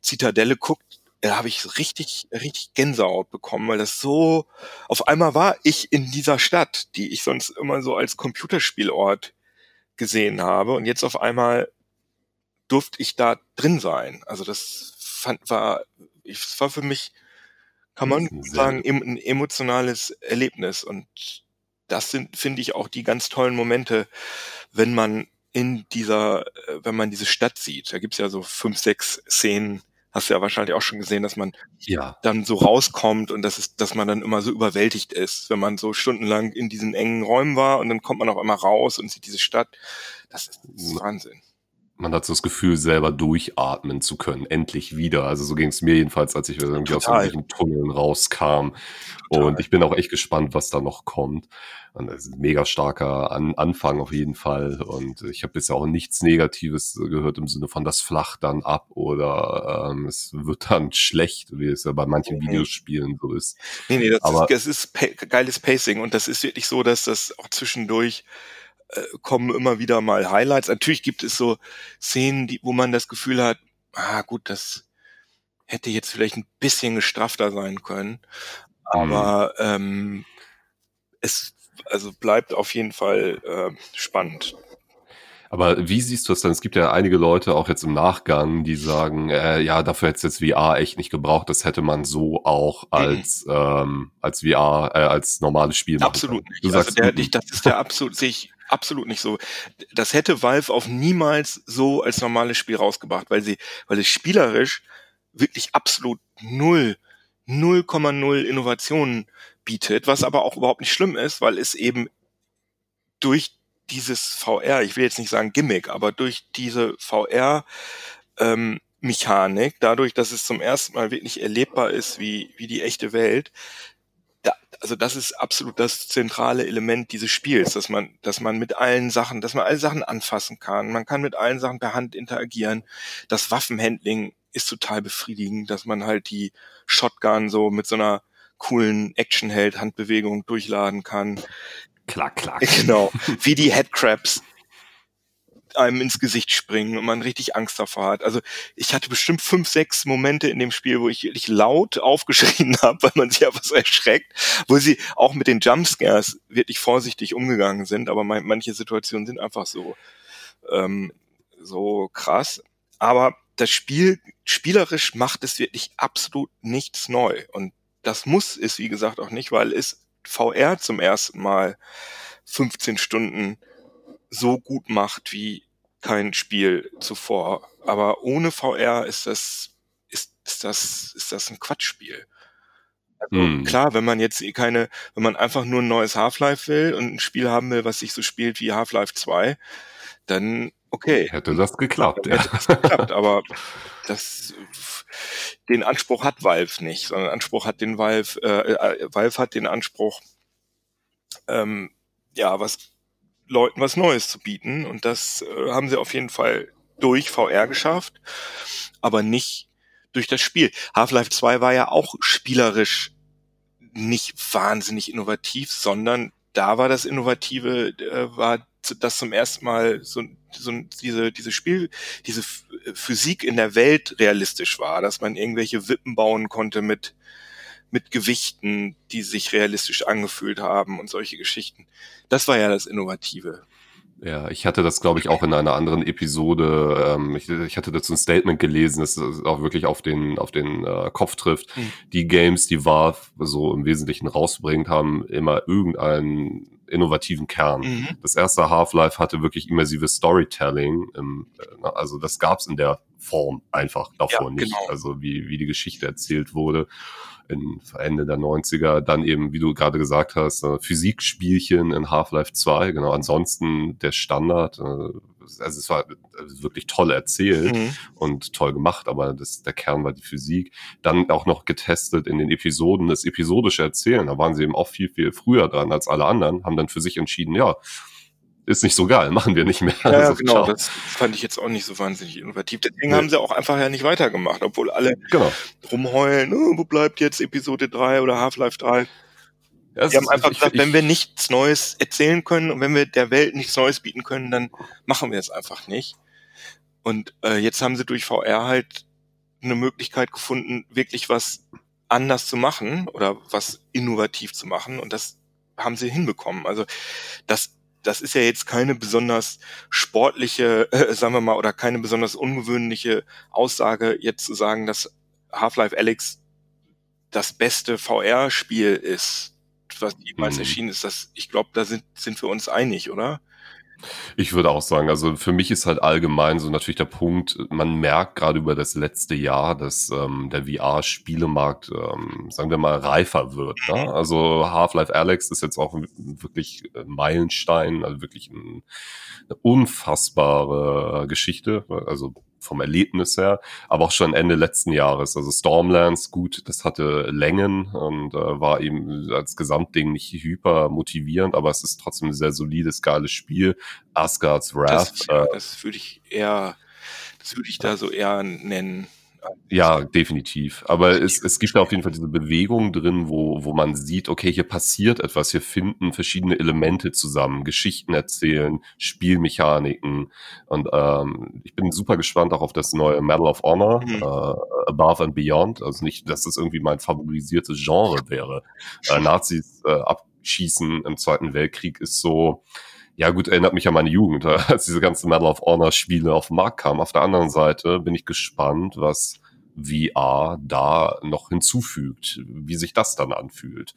Zitadelle guckt, da habe ich richtig, richtig Gänsehaut bekommen, weil das so, auf einmal war ich in dieser Stadt, die ich sonst immer so als Computerspielort gesehen habe und jetzt auf einmal durfte ich da drin sein. Also das fand, war, es war für mich, kann man sagen, ein emotionales Erlebnis und das sind, finde ich, auch die ganz tollen Momente, wenn man in dieser, äh, wenn man diese Stadt sieht. Da gibt's ja so fünf, sechs Szenen, hast du ja wahrscheinlich auch schon gesehen, dass man Ja. dann so rauskommt und das ist, dass man dann immer so überwältigt ist, wenn man so stundenlang in diesen engen Räumen war und dann kommt man auf einmal raus und sieht diese Stadt. Das ist, das ist Wahnsinn. Man hat so das Gefühl, selber durchatmen zu können, endlich wieder. Also so ging es mir jedenfalls, als ich irgendwie Total. aus irgendwelchen Tunneln rauskam. Total. Und ich bin auch echt gespannt, was da noch kommt. Und das ist ein mega starker An Anfang auf jeden Fall. Und ich habe bisher auch nichts Negatives gehört im Sinne von das flacht dann ab oder ähm, es wird dann schlecht, wie es ja bei manchen mhm. Videospielen so ist. Nee, nee, das Aber, ist, das ist geiles Pacing und das ist wirklich so, dass das auch zwischendurch äh, kommen immer wieder mal Highlights. Natürlich gibt es so Szenen, die, wo man das Gefühl hat, ah gut, das hätte jetzt vielleicht ein bisschen gestrafter sein können. Aber mhm. ähm, es also bleibt auf jeden Fall äh, spannend. Aber wie siehst du das denn? Es gibt ja einige Leute auch jetzt im Nachgang, die sagen, äh, ja, dafür hätte es jetzt VR echt nicht gebraucht. Das hätte man so auch mhm. als mhm. ähm, als VR äh, als normales Spiel machen Absolut nicht. Du also sagst, der, ich, das ist der absolut sehe ich absolut nicht so. Das hätte Valve auch niemals so als normales Spiel rausgebracht, weil sie, weil es spielerisch wirklich absolut null, 0,0 Innovationen bietet, was aber auch überhaupt nicht schlimm ist, weil es eben durch dieses VR, ich will jetzt nicht sagen Gimmick, aber durch diese VR ähm, Mechanik, dadurch, dass es zum ersten Mal wirklich erlebbar ist wie, wie die echte Welt, also das ist absolut das zentrale Element dieses Spiels, dass man, dass man mit allen Sachen, dass man alle Sachen anfassen kann. Man kann mit allen Sachen per Hand interagieren. Das Waffenhandling ist total befriedigend, dass man halt die Shotgun so mit so einer coolen Actionheld-Handbewegung durchladen kann. Klack, klack. Genau. Wie die Headcrabs einem ins Gesicht springen und man richtig Angst davor hat. Also ich hatte bestimmt fünf, sechs Momente in dem Spiel, wo ich wirklich laut aufgeschrien habe, weil man sich einfach so erschreckt, wo sie auch mit den Jumpscares wirklich vorsichtig umgegangen sind, aber manche Situationen sind einfach so, ähm, so krass. Aber das Spiel, spielerisch macht es wirklich absolut nichts neu. Und das muss es, wie gesagt, auch nicht, weil es VR zum ersten Mal 15 Stunden so gut macht wie kein Spiel zuvor. Aber ohne VR ist das, ist, ist das, ist das ein Quatschspiel. Also hm. klar, wenn man jetzt eh keine, wenn man einfach nur ein neues Half-Life will und ein Spiel haben will, was sich so spielt wie Half-Life 2, dann okay. Hätte das geklappt, ja. Hätte das geklappt, aber das den Anspruch hat Valve nicht, sondern Anspruch hat den Valve, äh, äh, Valve hat den Anspruch, ähm, ja, was Leuten was Neues zu bieten. Und das äh, haben sie auf jeden Fall durch VR geschafft, aber nicht durch das Spiel. Half-Life 2 war ja auch spielerisch nicht wahnsinnig innovativ, sondern da war das Innovative, äh, war das zum ersten Mal so, so diese, diese Spiel, diese Physik in der Welt realistisch war, dass man irgendwelche Wippen bauen konnte mit, mit Gewichten, die sich realistisch angefühlt haben und solche Geschichten. Das war ja das Innovative. Ja, ich hatte das, glaube ich, auch in einer anderen Episode. Ähm, ich, ich, hatte dazu ein Statement gelesen, das auch wirklich auf den auf den äh, Kopf trifft. Hm. Die Games, die Valve so im Wesentlichen rausbringt, haben immer irgendeinen innovativen Kern. Mhm. Das erste Half-Life hatte wirklich immersives Storytelling. Ähm, also das gab's in der Form einfach davor ja, nicht. Genau. Also wie, wie die Geschichte erzählt wurde in Ende der 90er. Dann eben, wie du gerade gesagt hast, äh, Physikspielchen in Half-Life 2. Genau, ansonsten der Standard. Äh, also es war wirklich toll erzählt mhm. und toll gemacht, aber das, der Kern war die Physik. Dann auch noch getestet in den Episoden, das episodische Erzählen. Da waren sie eben auch viel, viel früher dran als alle anderen, haben dann für sich entschieden, ja, ist nicht so geil, machen wir nicht mehr. Ja, also, genau, ciao. das fand ich jetzt auch nicht so wahnsinnig innovativ. Deswegen nee. haben sie auch einfach ja nicht weitergemacht, obwohl alle genau. rumheulen, oh, wo bleibt jetzt Episode 3 oder Half-Life 3? Ja, die haben einfach ich, gesagt, ich, wenn wir nichts Neues erzählen können und wenn wir der Welt nichts Neues bieten können, dann machen wir es einfach nicht. Und äh, jetzt haben sie durch VR halt eine Möglichkeit gefunden, wirklich was anders zu machen oder was innovativ zu machen. Und das haben sie hinbekommen. Also das das ist ja jetzt keine besonders sportliche, äh, sagen wir mal, oder keine besonders ungewöhnliche Aussage, jetzt zu sagen, dass Half-Life Alex das beste VR-Spiel ist, was jemals mhm. erschienen ist. Das, ich glaube, da sind, sind wir uns einig, oder? Ich würde auch sagen, also für mich ist halt allgemein so natürlich der Punkt, man merkt gerade über das letzte Jahr, dass ähm, der VR-Spielemarkt, ähm, sagen wir mal, reifer wird. Ne? Also Half-Life Alex ist jetzt auch wirklich Meilenstein, also wirklich ein, eine unfassbare Geschichte. Also vom Erlebnis her, aber auch schon Ende letzten Jahres. Also Stormlands, gut, das hatte Längen und äh, war eben als Gesamtding nicht hyper motivierend, aber es ist trotzdem ein sehr solides, geiles Spiel. Asgard's Wrath. Das, äh, das würde ich eher, das würde ich da so eher nennen. Ja, definitiv. Aber es, es gibt auf jeden Fall diese Bewegung drin, wo, wo man sieht, okay, hier passiert etwas, hier finden verschiedene Elemente zusammen, Geschichten erzählen, Spielmechaniken. Und ähm, ich bin super gespannt auch auf das neue Medal of Honor, mhm. äh, Above and Beyond. Also nicht, dass das irgendwie mein favorisiertes Genre wäre. Äh, Nazis äh, abschießen im Zweiten Weltkrieg ist so, ja gut, erinnert mich an meine Jugend, als diese ganzen Medal of Honor Spiele auf den Markt kamen. Auf der anderen Seite bin ich gespannt, was VR da noch hinzufügt, wie sich das dann anfühlt.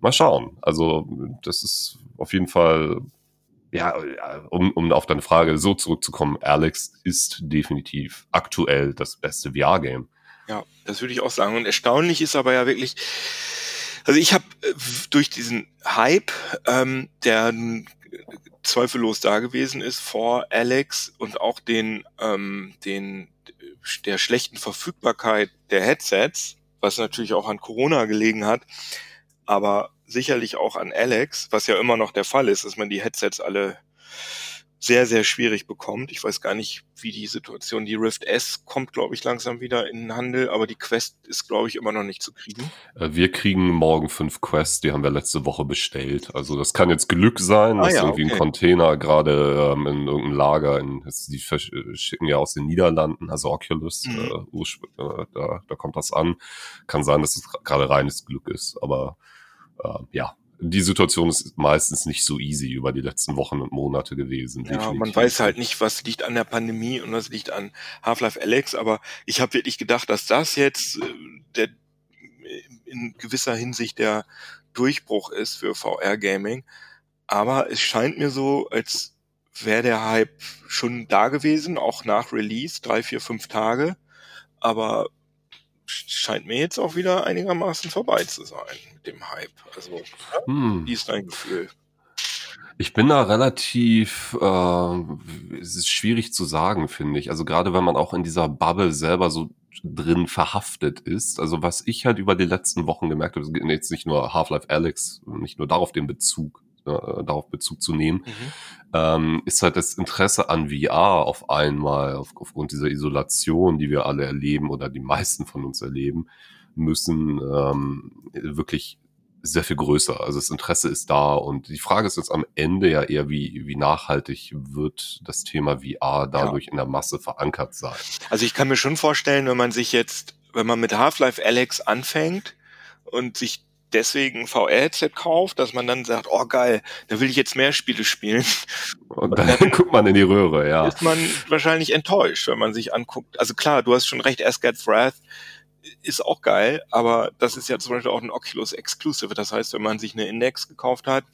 Mal schauen. Also das ist auf jeden Fall, ja, um, um auf deine Frage so zurückzukommen, Alex ist definitiv aktuell das beste VR-Game. Ja, das würde ich auch sagen. Und erstaunlich ist aber ja wirklich, also ich habe äh, durch diesen Hype, ähm, der zweifellos da gewesen ist vor Alex und auch den, ähm, den der schlechten Verfügbarkeit der Headsets, was natürlich auch an Corona gelegen hat, aber sicherlich auch an Alex, was ja immer noch der Fall ist, dass man die Headsets alle sehr, sehr schwierig bekommt. Ich weiß gar nicht, wie die Situation, die Rift S kommt, glaube ich, langsam wieder in den Handel, aber die Quest ist, glaube ich, immer noch nicht zu kriegen. Äh, wir kriegen morgen fünf Quests, die haben wir letzte Woche bestellt. Also das kann jetzt Glück sein, ah, dass ja, irgendwie okay. ein Container gerade ähm, in irgendeinem Lager, in, die schicken ja aus den Niederlanden, also Oculus, mhm. äh, äh, da, da kommt das an. Kann sein, dass es gerade reines Glück ist, aber äh, ja, die Situation ist meistens nicht so easy über die letzten Wochen und Monate gewesen. Ja, definitiv. man weiß halt nicht, was liegt an der Pandemie und was liegt an Half-Life Alex, aber ich habe wirklich gedacht, dass das jetzt äh, der in gewisser Hinsicht der Durchbruch ist für VR-Gaming. Aber es scheint mir so, als wäre der Hype schon da gewesen, auch nach Release, drei, vier, fünf Tage. Aber scheint mir jetzt auch wieder einigermaßen vorbei zu sein mit dem Hype. Also, hm. wie ist dein Gefühl? Ich bin da relativ, äh, es ist schwierig zu sagen, finde ich. Also gerade wenn man auch in dieser Bubble selber so drin verhaftet ist. Also was ich halt über die letzten Wochen gemerkt habe, jetzt nicht nur Half-Life Alex, nicht nur darauf den Bezug, äh, darauf Bezug zu nehmen, mhm. ähm, ist halt das Interesse an VR auf einmal, auf, aufgrund dieser Isolation, die wir alle erleben oder die meisten von uns erleben, müssen ähm, wirklich sehr viel größer. Also das Interesse ist da und die Frage ist jetzt am Ende ja eher, wie, wie nachhaltig wird das Thema VR dadurch ja. in der Masse verankert sein. Also ich kann mir schon vorstellen, wenn man sich jetzt, wenn man mit Half-Life Alex anfängt und sich deswegen VR-Headset kauft, dass man dann sagt, oh geil, da will ich jetzt mehr Spiele spielen. Und dann, dann guckt man in die Röhre, ja. Ist man wahrscheinlich enttäuscht, wenn man sich anguckt. Also klar, du hast schon recht, Asgard's Wrath ist auch geil, aber das ist ja zum Beispiel auch ein Oculus Exclusive. Das heißt, wenn man sich eine Index gekauft hat,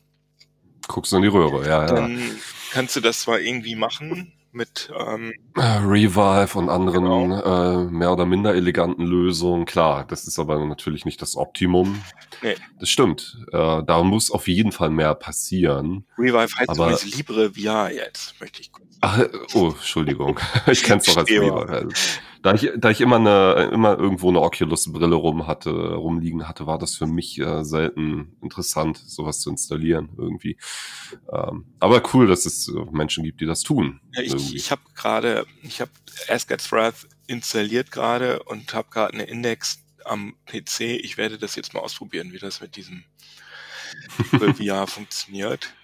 guckst du in die Röhre, ja, dann ja. kannst du das zwar irgendwie machen, mit ähm, äh, Revive und anderen genau. äh, mehr oder minder eleganten Lösungen. Klar, das ist aber natürlich nicht das Optimum. Nee. Das stimmt. Äh, da muss auf jeden Fall mehr passieren. Revive heißt aber, übrigens Libre VR jetzt, möchte ich kurz. Ach, oh, Entschuldigung. ich kenn's doch als Revive. Da ich, da ich immer eine, immer irgendwo eine Oculus-Brille rum hatte, rumliegen hatte, war das für mich äh, selten interessant, sowas zu installieren irgendwie. Ähm, aber cool, dass es Menschen gibt, die das tun. Ja, ich ich habe gerade, ich habe Asgard's Wrath installiert gerade und habe gerade eine Index am PC. Ich werde das jetzt mal ausprobieren, wie das mit diesem VR funktioniert.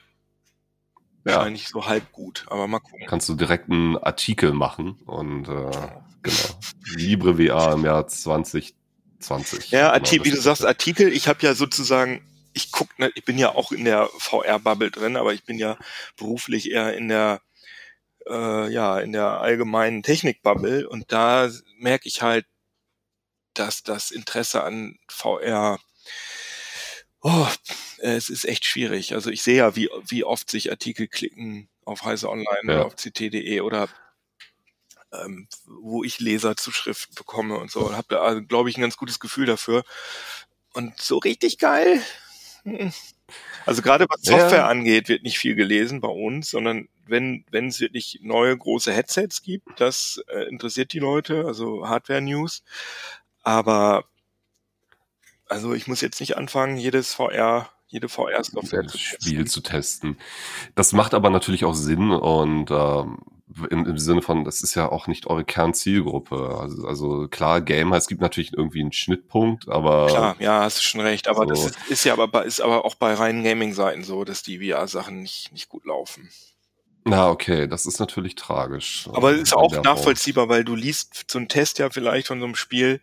Ja. Wahrscheinlich so halb gut, aber mal gucken. Kannst du direkt einen Artikel machen und äh, genau. Libre VR im Jahr 2020. Ja, Artikel, wie du sagst, Artikel, ich habe ja sozusagen, ich guck, ne, ich bin ja auch in der VR-Bubble drin, aber ich bin ja beruflich eher in der äh, ja, in der allgemeinen Technik-Bubble und da merke ich halt, dass das Interesse an VR oh, es ist echt schwierig. Also ich sehe ja, wie, wie oft sich Artikel klicken auf Heise Online Ja. oder auf ct.de oder ähm, wo ich Leserzuschriften bekomme und so. Und habe da, also, glaube ich, ein ganz gutes Gefühl dafür. Und so richtig geil. hm. Also gerade was Ja. Software angeht, wird nicht viel gelesen bei uns, sondern wenn wenn es wirklich neue große Headsets gibt, das äh, interessiert die Leute, also Hardware-News. Aber also ich muss jetzt nicht anfangen, jedes VR, jede VR-Software zu Spiel zu testen. Das macht aber natürlich auch Sinn und ähm, im, im Sinne von, das ist ja auch nicht eure Kernzielgruppe. Also, also klar, Gamer, es gibt natürlich irgendwie einen Schnittpunkt, aber Klar, ja, hast du schon recht. Aber das so, ist, ist ja aber bei, ist aber auch bei reinen Gaming-Seiten so, dass die VR-Sachen nicht, nicht gut laufen. na okay, das ist natürlich tragisch Aber äh, es ist in auch der Form. nachvollziehbar, weil du liest so einen Test ja vielleicht von so einem Spiel,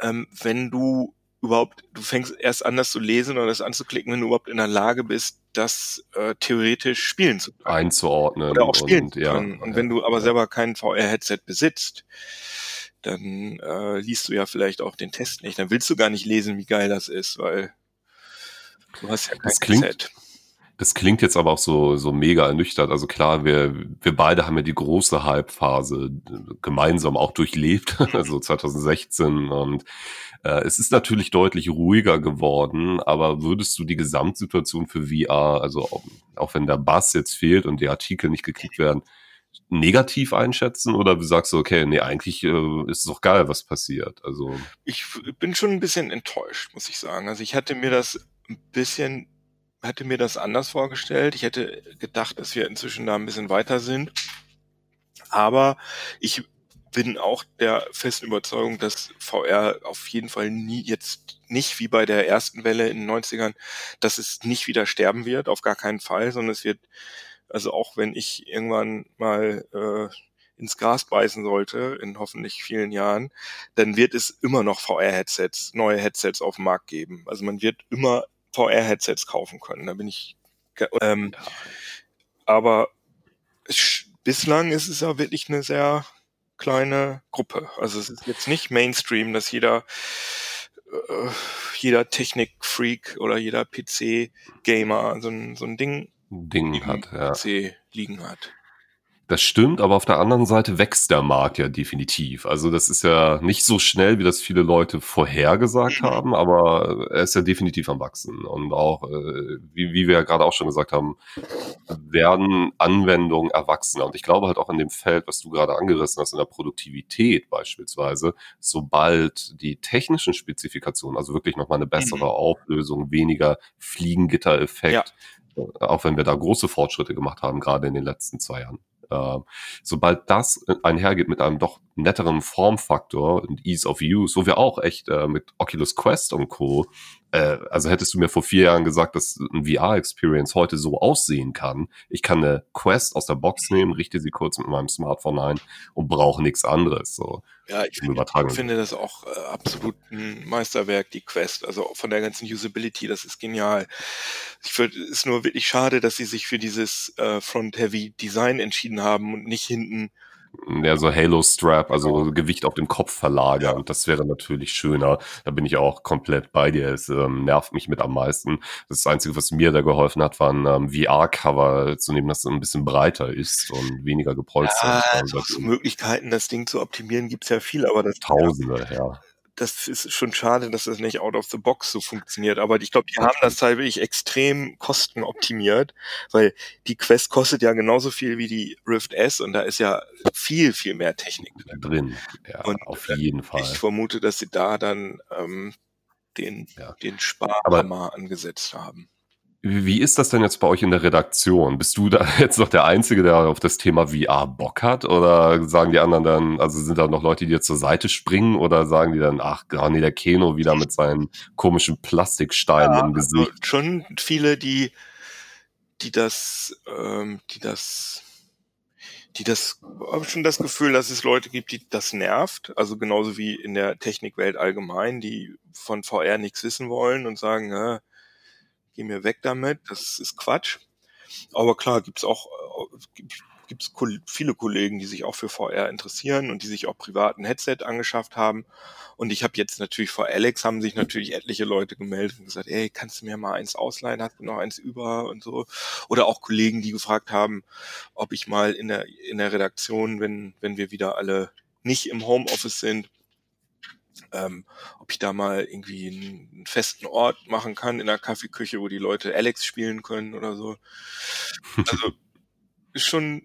ähm, wenn du überhaupt, du fängst erst an, das zu lesen oder das anzuklicken, wenn du überhaupt in der Lage bist, das äh, theoretisch spielen zu können. einzuordnen Oder auch spielen und zu ja, können. Und ja, wenn du aber ja. selber kein VR-Headset besitzt, dann äh, liest du ja vielleicht auch den Test nicht. Dann willst du gar nicht lesen, wie geil das ist, weil du hast ja kein Das klingt, Headset. Das klingt jetzt aber auch so, so mega ernüchtert. Also klar, wir, wir beide haben ja die große Hype-Phase gemeinsam auch durchlebt, also 2016. Und es ist natürlich deutlich ruhiger geworden, aber würdest du die Gesamtsituation für VR, also auch, wenn der Bass jetzt fehlt und die Artikel nicht geklickt werden, negativ einschätzen oder sagst du, okay, nee, eigentlich äh, ist es doch geil, was passiert? Also, Ich bin schon ein bisschen enttäuscht, muss ich sagen. Also ich hatte mir das ein bisschen, hatte mir das anders vorgestellt. Ich hätte gedacht, dass wir inzwischen da ein bisschen weiter sind. Aber ich bin auch der festen Überzeugung, dass VR auf jeden Fall nie jetzt nicht wie bei der ersten Welle in den 90ern, dass es nicht wieder sterben wird, auf gar keinen Fall, sondern es wird, also auch wenn ich irgendwann mal äh, ins Gras beißen sollte, in hoffentlich vielen Jahren, dann wird es immer noch VR-Headsets, neue Headsets auf dem Markt geben. Also man wird immer VR-Headsets kaufen können. Da bin ich. Ähm, aber bislang ist es ja wirklich eine sehr kleine Gruppe. Also es ist jetzt nicht Mainstream, dass jeder äh, jeder Technik-Freak oder jeder PC-Gamer so ein, so ein Ding Ding im hat, ja. PC liegen hat. Das stimmt, aber auf der anderen Seite wächst der Markt ja definitiv. Also das ist ja nicht so schnell, wie das viele Leute vorhergesagt haben, aber er ist ja definitiv am Wachsen. Und auch, äh, wie, wie wir ja gerade auch schon gesagt haben, werden Anwendungen erwachsener. Und ich glaube halt auch in dem Feld, was du gerade angerissen hast, in der Produktivität beispielsweise, sobald die technischen Spezifikationen, also wirklich nochmal eine bessere Mhm. Auflösung, weniger Fliegengitter-Effekt, Ja. äh, auch wenn wir da große Fortschritte gemacht haben, gerade in den letzten zwei Jahren. Äh, sobald das einhergeht mit einem doch netteren Formfaktor und Ease of Use, wo wir auch echt äh, mit Oculus Quest und Co. Äh, also hättest du mir vor vier Jahren gesagt, dass ein VR-Experience heute so aussehen kann. Ich kann eine Quest aus der Box nehmen, richte sie kurz mit meinem Smartphone ein und brauche nichts anderes. So Ja, ich finde, ich finde das auch äh, absolut ein Meisterwerk, die Quest. Also von der ganzen Usability, das ist genial. Ich finde, es ist nur wirklich schade, dass sie sich für dieses äh, Front-Heavy-Design entschieden haben und nicht hinten. Ja, so Halo-Strap, also. Gewicht auf dem Kopf verlagern. Das wäre natürlich schöner. Da bin ich auch komplett bei dir. Es ähm, nervt mich mit am meisten. Das Einzige, was mir da geholfen hat, war ein ähm, VR-Cover zu nehmen, das so ein bisschen breiter ist und weniger gepolstert. Ja, Also so, so Möglichkeiten, das Ding zu optimieren, gibt's ja viel, aber das, Tausende, ja. Das ist schon schade, dass das nicht out of the box so funktioniert. Aber ich glaube, die haben das Teil wirklich extrem kostenoptimiert, weil die Quest kostet ja genauso viel wie die Rift S und da ist ja viel, viel mehr Technik drin. Drin. Ja, Und, auf äh, jeden Fall. Ich vermute, dass sie da dann ähm, den, Ja. den Sparhammer angesetzt haben. Wie ist das denn jetzt bei euch in der Redaktion? Bist du da jetzt noch der Einzige, der auf das Thema VR Bock hat? Oder sagen die anderen dann, also sind da noch Leute, die dir zur Seite springen? Oder sagen die dann, ach, gar nee, der Keno wieder mit seinen komischen Plastiksteinen im Also Gesicht? schon viele, die, die das, ähm, die das, die das, habe schon das Gefühl, dass es Leute gibt, die das nervt. Also genauso wie in der Technikwelt allgemein, die von VR nichts wissen wollen und sagen, äh, geh mir weg damit, das ist Quatsch. Aber klar, gibt's auch, äh, gibt, gibt es viele Kollegen, die sich auch für VR interessieren und die sich auch privat ein Headset angeschafft haben. Und ich habe jetzt natürlich vor Alex haben sich natürlich etliche Leute gemeldet und gesagt, ey, kannst du mir mal eins ausleihen? Hast du noch eins über und so? Oder auch Kollegen, die gefragt haben, ob ich mal in der in der Redaktion, wenn wenn wir wieder alle nicht im Homeoffice sind, ähm, ob ich da mal irgendwie einen festen Ort machen kann in der Kaffeeküche, wo die Leute Alex spielen können oder so. Also ist schon,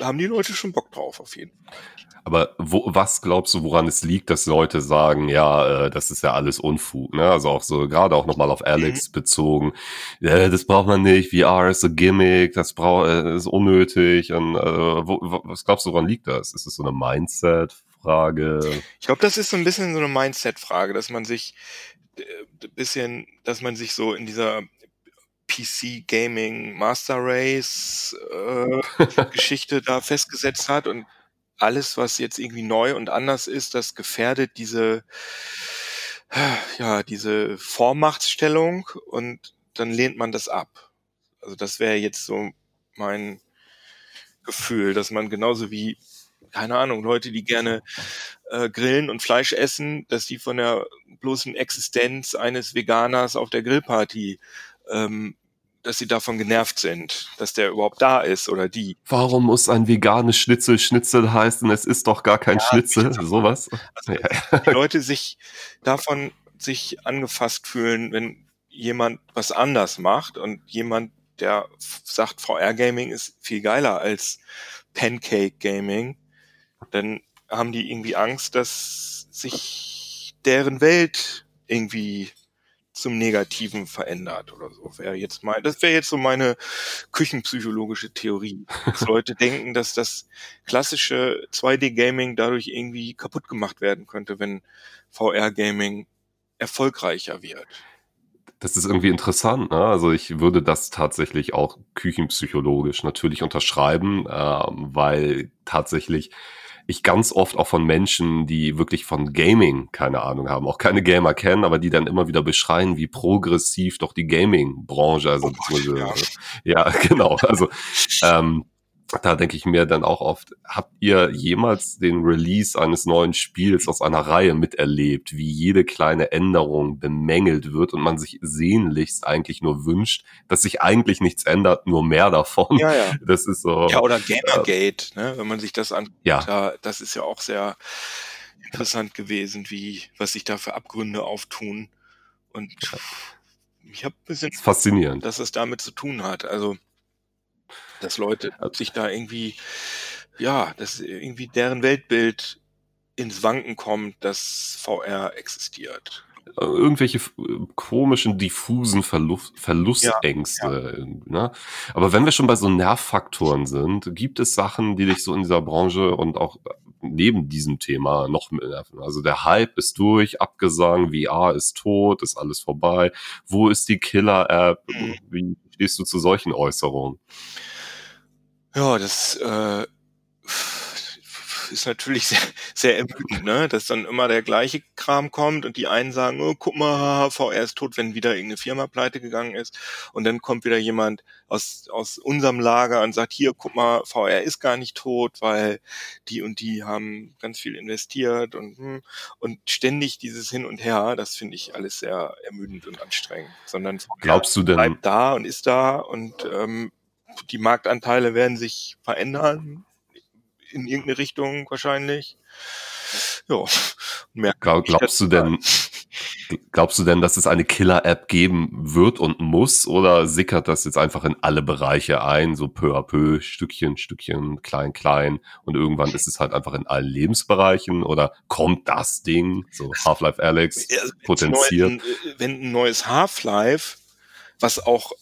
haben die Leute schon Bock drauf auf jeden Fall. Aber wo, was glaubst du, woran es liegt, dass Leute sagen, ja, äh, das ist ja alles Unfug, ne? Also auch so, gerade auch nochmal auf Alex mhm. bezogen. Ja, das braucht man nicht, VR ist ein Gimmick, das braucht, äh, ist unnötig. Und, äh, wo, was glaubst du, woran liegt das? Ist es so eine Mindset-Frage? Ich glaube, das ist so ein bisschen so eine Mindset-Frage, dass man sich äh, bisschen, dass man sich so in dieser PC Gaming Master Race äh, Geschichte da festgesetzt hat und alles, was jetzt irgendwie neu und anders ist, das gefährdet diese, ja, diese Vormachtstellung und dann lehnt man das ab. Also das wäre jetzt so mein Gefühl, dass man genauso wie, keine Ahnung, Leute, die gerne äh, grillen und Fleisch essen, dass die von der bloßen Existenz eines Veganers auf der Grillparty ähm, dass sie davon genervt sind, dass der überhaupt da ist oder die. Warum muss ein veganes Schnitzel Schnitzel heißen? Es ist doch gar kein ja, Schnitzel, sowas. Also, ja. Die Leute sich davon sich angefasst fühlen, wenn jemand was anders macht und jemand, der sagt, VR Gaming ist viel geiler als Pancake Gaming, dann haben die irgendwie Angst, dass sich deren Welt irgendwie zum Negativen verändert oder so. Wäre jetzt mal, das wäre jetzt so meine küchenpsychologische Theorie. Dass Leute denken, dass das klassische 2D-Gaming dadurch irgendwie kaputt gemacht werden könnte, wenn VR-Gaming erfolgreicher wird. Das ist irgendwie interessant. Ne? Also ich würde das tatsächlich auch küchenpsychologisch natürlich unterschreiben, äh, weil tatsächlich ich ganz oft auch von Menschen, die wirklich von Gaming keine Ahnung haben, auch keine Gamer kennen, aber die dann immer wieder beschreien, wie progressiv doch die Gaming-Branche, also oh, ja. ja, genau, also ähm, da denke ich mir dann auch oft, habt ihr jemals den Release eines neuen Spiels aus einer Reihe miterlebt, wie jede kleine Änderung bemängelt wird und man sich sehnlichst eigentlich nur wünscht, dass sich eigentlich nichts ändert, nur mehr davon. Ja, ja. Das ist so. Ja, oder Gamergate, äh, ne, wenn man sich das anschaut, ja. das ist ja auch sehr interessant gewesen, wie, was sich da für Abgründe auftun. Und ich habe ein bisschen faszinierend, dass es damit zu tun hat. Also dass Leute sich da irgendwie, ja, dass irgendwie deren Weltbild ins Wanken kommt, dass VR existiert. Irgendwelche komischen, diffusen Verlust, Verlustängste. Ja, ja. Ne? Aber wenn wir schon bei so Nervfaktoren sind, gibt es Sachen, die dich so in dieser Branche und auch neben diesem Thema noch nerven? Also der Hype ist durch, Abgesang, VR ist tot, ist alles vorbei. Wo ist die Killer-App? Mhm. Wie stehst du zu solchen Äußerungen? Ja, das äh, ist natürlich sehr, sehr ermüdend, ne? dass dann immer der gleiche Kram kommt und die einen sagen, oh, guck mal, VR ist tot, wenn wieder irgendeine Firma pleite gegangen ist. Und dann kommt wieder jemand aus, aus unserem Lager und sagt, hier, guck mal, VR ist gar nicht tot, weil die und die haben ganz viel investiert und, hm, und ständig dieses Hin und Her, das finde ich alles sehr ermüdend und anstrengend. Sondern Glaubst du denn? bleibt da und ist da und ähm, die Marktanteile werden sich verändern in irgendeine Richtung wahrscheinlich. Ja, mehr Glaub, glaubst du denn, glaubst du denn, dass es eine Killer-App geben wird und muss oder sickert das jetzt einfach in alle Bereiche ein, so peu à peu, Stückchen, Stückchen, klein, klein und irgendwann ist es halt einfach in allen Lebensbereichen oder kommt das Ding, so Half-Life Alex, potenziert? wenn ein neues Half-Life, was auch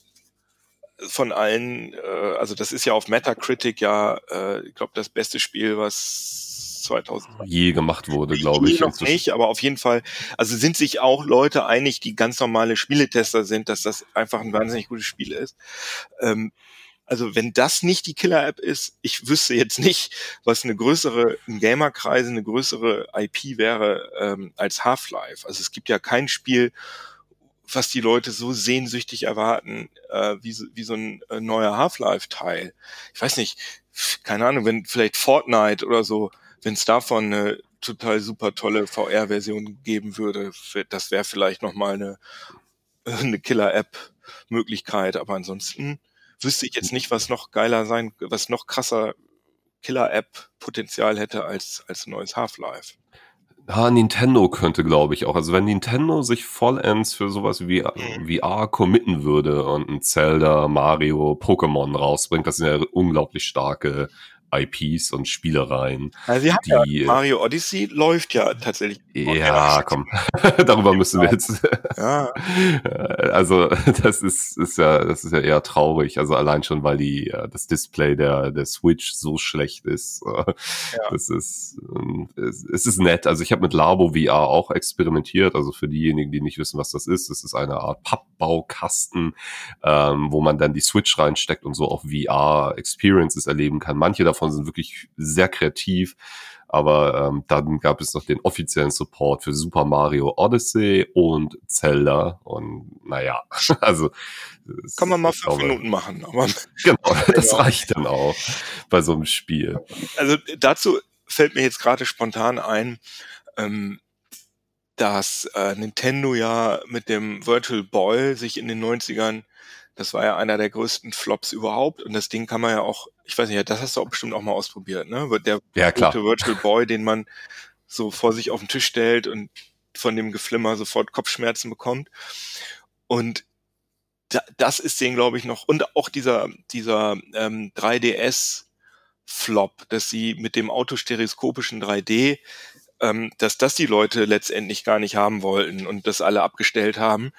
von allen, äh, also das ist ja auf Metacritic ja, äh, ich glaube, das beste Spiel, was 2000 je gemacht wurde, glaube ich. Noch nicht, aber auf jeden Fall, also sind sich auch Leute einig, die ganz normale Spieletester sind, dass das einfach ein wahnsinnig gutes Spiel ist. Ähm, also wenn das nicht die Killer-App ist, ich wüsste jetzt nicht, was eine größere, in Gamerkreise eine größere IP wäre ähm, als Half-Life. Also es gibt ja kein Spiel, was die Leute so sehnsüchtig erwarten, äh, wie, so, wie so ein äh, neuer Half-Life-Teil. Ich weiß nicht, keine Ahnung, wenn vielleicht Fortnite oder so, wenn es davon eine total super tolle VR-Version geben würde, das wäre vielleicht nochmal eine, eine Killer-App-Möglichkeit. Aber ansonsten wüsste ich jetzt nicht, was noch geiler sein, was noch krasser Killer-App-Potenzial hätte als, als neues Half-Life. Ah, Nintendo könnte, glaube ich, auch. Also wenn Nintendo sich vollends für sowas wie Mhm. VR committen würde und ein Zelda, Mario, Pokémon rausbringt, das sind ja unglaublich starke IPs und Spielereien, Also sie haben ja, die Mario Odyssey läuft ja tatsächlich. ja, komm, darüber müssen wir jetzt Ja, also das ist, ist ja, das ist ja eher traurig. Also allein schon, weil die äh, das Display der der Switch so schlecht ist. Äh, Das ist ähm, es, es ist nett. Also ich habe mit Labo VR auch experimentiert. Also für diejenigen, die nicht wissen, was das ist, das ist eine Art Pappbaukasten, ähm, wo man dann die Switch reinsteckt und so auch VR Experiences erleben kann. Manche davon sind wirklich sehr kreativ. Aber ähm, dann gab es noch den offiziellen Support für Super Mario Odyssey und Zelda. Und naja, also kann man mal fünf glaube, Minuten machen. Aber Genau, das reicht dann auch bei so einem Spiel. also dazu fällt mir jetzt gerade spontan ein, ähm, dass äh, Nintendo ja mit dem Virtual Boy sich in den 90ern, das war ja einer der größten Flops überhaupt und das Ding kann man ja auch, ich weiß nicht, das hast du auch bestimmt auch mal ausprobiert, ne? Der Ja, klar. gute Virtual Boy, den man so vor sich auf den Tisch stellt und von dem Geflimmer sofort Kopfschmerzen bekommt. Und da, das ist den, glaube ich, noch, und auch dieser, dieser ähm, 3DS-Flop, dass sie mit dem autostereoskopischen 3D, ähm, dass das die Leute letztendlich gar nicht haben wollten und das alle abgestellt haben.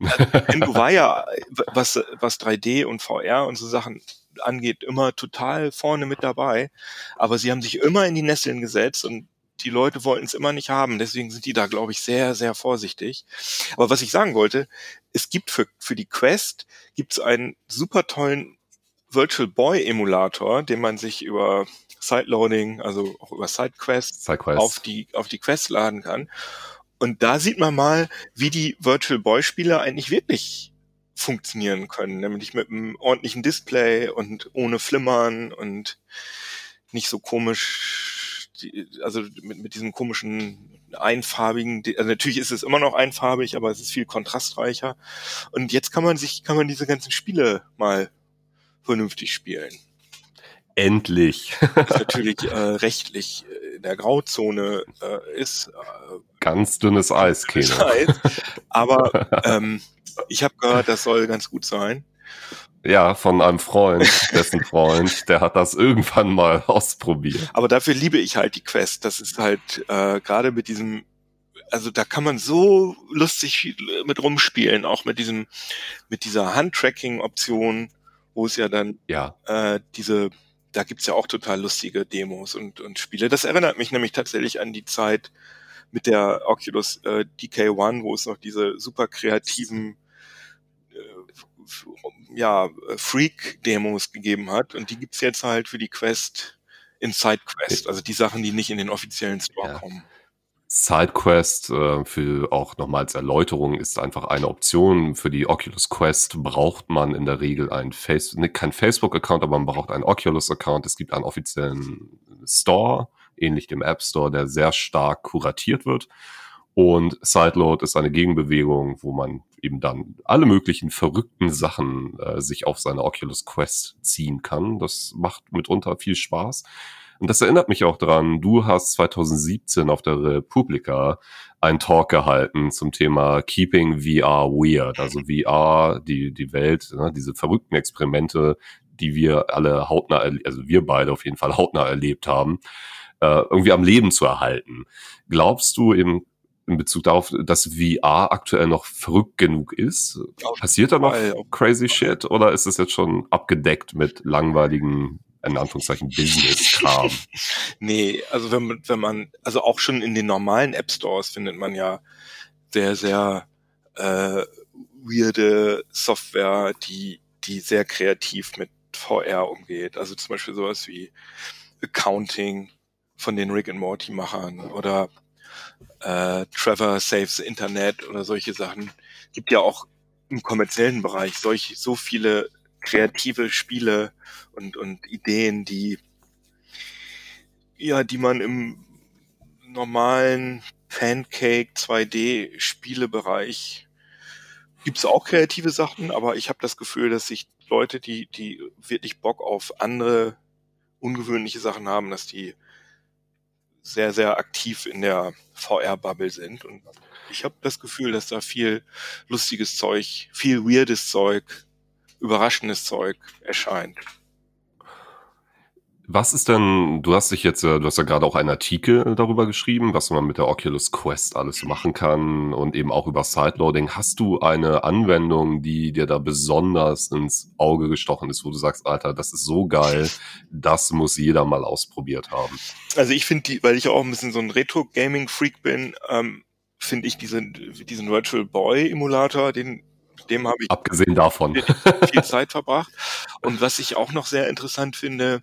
Also, Nintendo war ja, was, was 3D und VR und so Sachen angeht, immer total vorne mit dabei. Aber sie haben sich immer in die Nesseln gesetzt und die Leute wollten es immer nicht haben. Deswegen sind die da, glaube ich, sehr, sehr vorsichtig. Aber was ich sagen wollte, es gibt für, für die Quest gibt es einen super tollen Virtual Boy Emulator, den man sich über Sideloading, also auch über SideQuest Sidequest. auf die, auf die Quest laden kann. Und da sieht man mal, wie die Virtual Boy Spiele eigentlich wirklich funktionieren können, nämlich mit einem ordentlichen Display und ohne Flimmern und nicht so komisch, also mit, mit diesem komischen einfarbigen, also natürlich ist es immer noch einfarbig, aber es ist viel kontrastreicher. Und jetzt kann man sich, kann man diese ganzen Spiele mal vernünftig spielen. Endlich. Was natürlich äh, rechtlich äh, in der Grauzone äh, ist, äh, Ganz dünnes Eis, Keno. Aber ähm, ich habe gehört, das soll ganz gut sein. Ja, von einem Freund, dessen Freund, der hat das irgendwann mal ausprobiert. Aber dafür liebe ich halt die Quest. Das ist halt äh, gerade mit diesem, also da kann man so lustig mit rumspielen, auch mit diesem, mit dieser Handtracking-Option, wo es ja dann Ja, äh, diese, da gibt's ja auch total lustige Demos und, und Spiele. Das erinnert mich nämlich tatsächlich an die Zeit mit der Oculus äh, DK1, wo es noch diese super kreativen äh, ja, Freak-Demos gegeben hat. Und die gibt's jetzt halt für die Quest in SideQuest, also die Sachen, die nicht in den offiziellen Store Ja. kommen. SideQuest äh, für auch nochmal als Erläuterung ist einfach eine Option. Für die Oculus Quest braucht man in der Regel ein Face ne, kein Facebook-Account, aber man braucht einen Oculus-Account. Es gibt einen offiziellen Store, ähnlich dem App Store, der sehr stark kuratiert wird. Und Sideload ist eine Gegenbewegung, wo man eben dann alle möglichen verrückten Sachen äh, sich auf seine Oculus Quest ziehen kann. Das macht mitunter viel Spaß. Und das erinnert mich auch dran, du hast 2017 auf der Republika einen Talk gehalten zum Thema Keeping VR Weird, also VR, die, die Welt, ne, diese verrückten Experimente, die wir alle hautnah, also wir beide auf jeden Fall hautnah erlebt haben, äh, irgendwie am Leben zu erhalten. Glaubst du im, in Bezug darauf, dass VR aktuell noch verrückt genug ist? Passiert da noch crazy shit oder ist es jetzt schon abgedeckt mit langweiligen, in Anführungszeichen, Business-Kram? Nee, also wenn man, wenn man, also auch schon in den normalen App Stores findet man ja sehr, sehr äh, weirde Software, die, die sehr kreativ mit VR umgeht. Also zum Beispiel sowas wie Accounting von den Rick and Morty Machern oder äh, Trevor Saves the Internet oder solche Sachen. Gibt ja auch im kommerziellen Bereich solch, so viele kreative Spiele und, und Ideen, die, ja, die man im normalen Pancake 2D Spielebereich gibt's auch kreative Sachen, aber ich habe das Gefühl, dass sich Leute, die, die wirklich Bock auf andere ungewöhnliche Sachen haben, dass die sehr, sehr aktiv in der VR-Bubble sind. Und ich habe das Gefühl, dass da viel lustiges Zeug, viel weirdes Zeug, überraschendes Zeug erscheint. Was ist denn, du hast dich jetzt, äh, du hast ja gerade auch einen Artikel darüber geschrieben, was man mit der Oculus Quest alles machen kann und eben auch über Sideloading. Hast du eine Anwendung, die dir da besonders ins Auge gestochen ist, wo du sagst, Alter, das ist so geil, das muss jeder mal ausprobiert haben? Also ich finde die, weil ich auch ein bisschen so ein Retro-Gaming-Freak bin, ähm, finde ich diesen, diesen Virtual Boy Emulator, den dem habe ich abgesehen davon viel Zeit verbracht. Und was ich auch noch sehr interessant finde,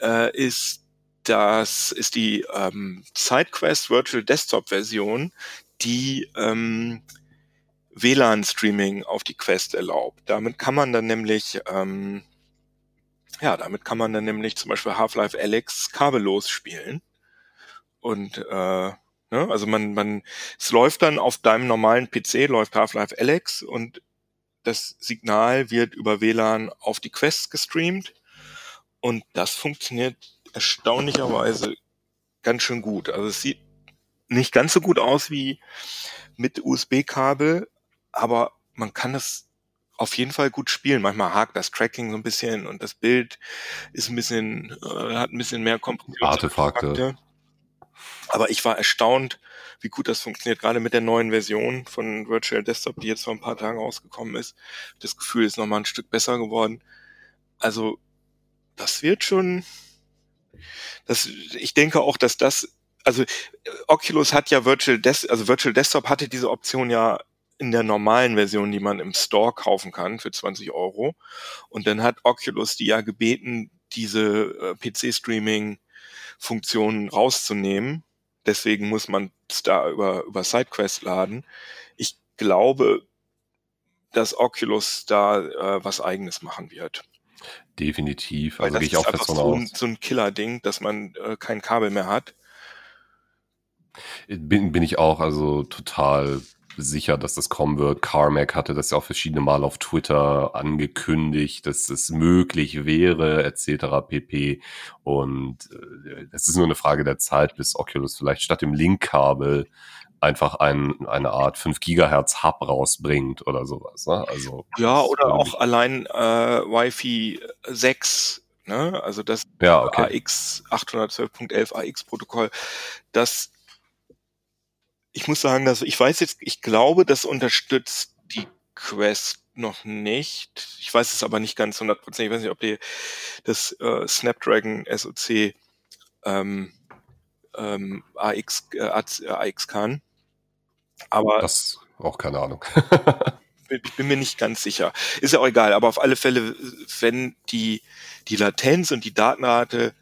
äh, ist, das ist die ähm, SideQuest Virtual Desktop Version, die ähm, WLAN-Streaming auf die Quest erlaubt. Damit kann man dann nämlich, ähm, ja, damit kann man dann nämlich zum Beispiel Half-Life Alex kabellos spielen. Und äh, ne, also man, man, es läuft dann auf deinem normalen PC, läuft Half-Life Alex und das Signal wird über WLAN auf die Quest gestreamt und das funktioniert erstaunlicherweise ganz schön gut. Also es sieht nicht ganz so gut aus wie mit USB-Kabel, aber man kann es auf jeden Fall gut spielen. Manchmal hakt das Tracking so ein bisschen und das Bild ist ein bisschen, äh, hat ein bisschen mehr Kompression. Artefakte. Aber ich war erstaunt, wie gut das funktioniert, gerade mit der neuen Version von Virtual Desktop, die jetzt vor ein paar Tagen rausgekommen ist. Das Gefühl ist nochmal ein Stück besser geworden. Also das wird schon, das, ich denke auch, dass das, also Oculus hat ja Virtual Desktop, also Virtual Desktop hatte diese Option ja in der normalen Version, die man im Store kaufen kann für 20 Euro. Und dann hat Oculus die ja gebeten, diese äh, PC-Streaming-Funktionen rauszunehmen. Deswegen muss man es da über, über SideQuest laden. Ich glaube, dass Oculus da äh, was eigenes machen wird. Definitiv. Also gehe ich auch fest von so aus. so ein Killer-Ding, dass man äh, kein Kabel mehr hat. Bin, bin ich auch also total sicher, dass das kommen wird. Carmack hatte das ja auch verschiedene Mal auf Twitter angekündigt, dass es möglich wäre, etc. pp. Und äh, es ist nur eine Frage der Zeit, bis Oculus vielleicht statt dem Linkkabel einfach ein, eine Art 5 Gigahertz Hub rausbringt oder sowas. Ne? Also ja, oder auch allein äh, Wi-Fi 6, ne? also das ja, okay. AX 812.11 AX Protokoll, das ich muss sagen, dass ich weiß jetzt, ich glaube, das unterstützt die Quest noch nicht. Ich weiß es aber nicht ganz 100%. Ich weiß nicht, ob die das äh, Snapdragon SoC ähm, ähm, AX, äh, AX kann. Aber das auch keine Ahnung. ich bin mir nicht ganz sicher. Ist ja auch egal, aber auf alle Fälle, wenn die, die Latenz und die Datenrate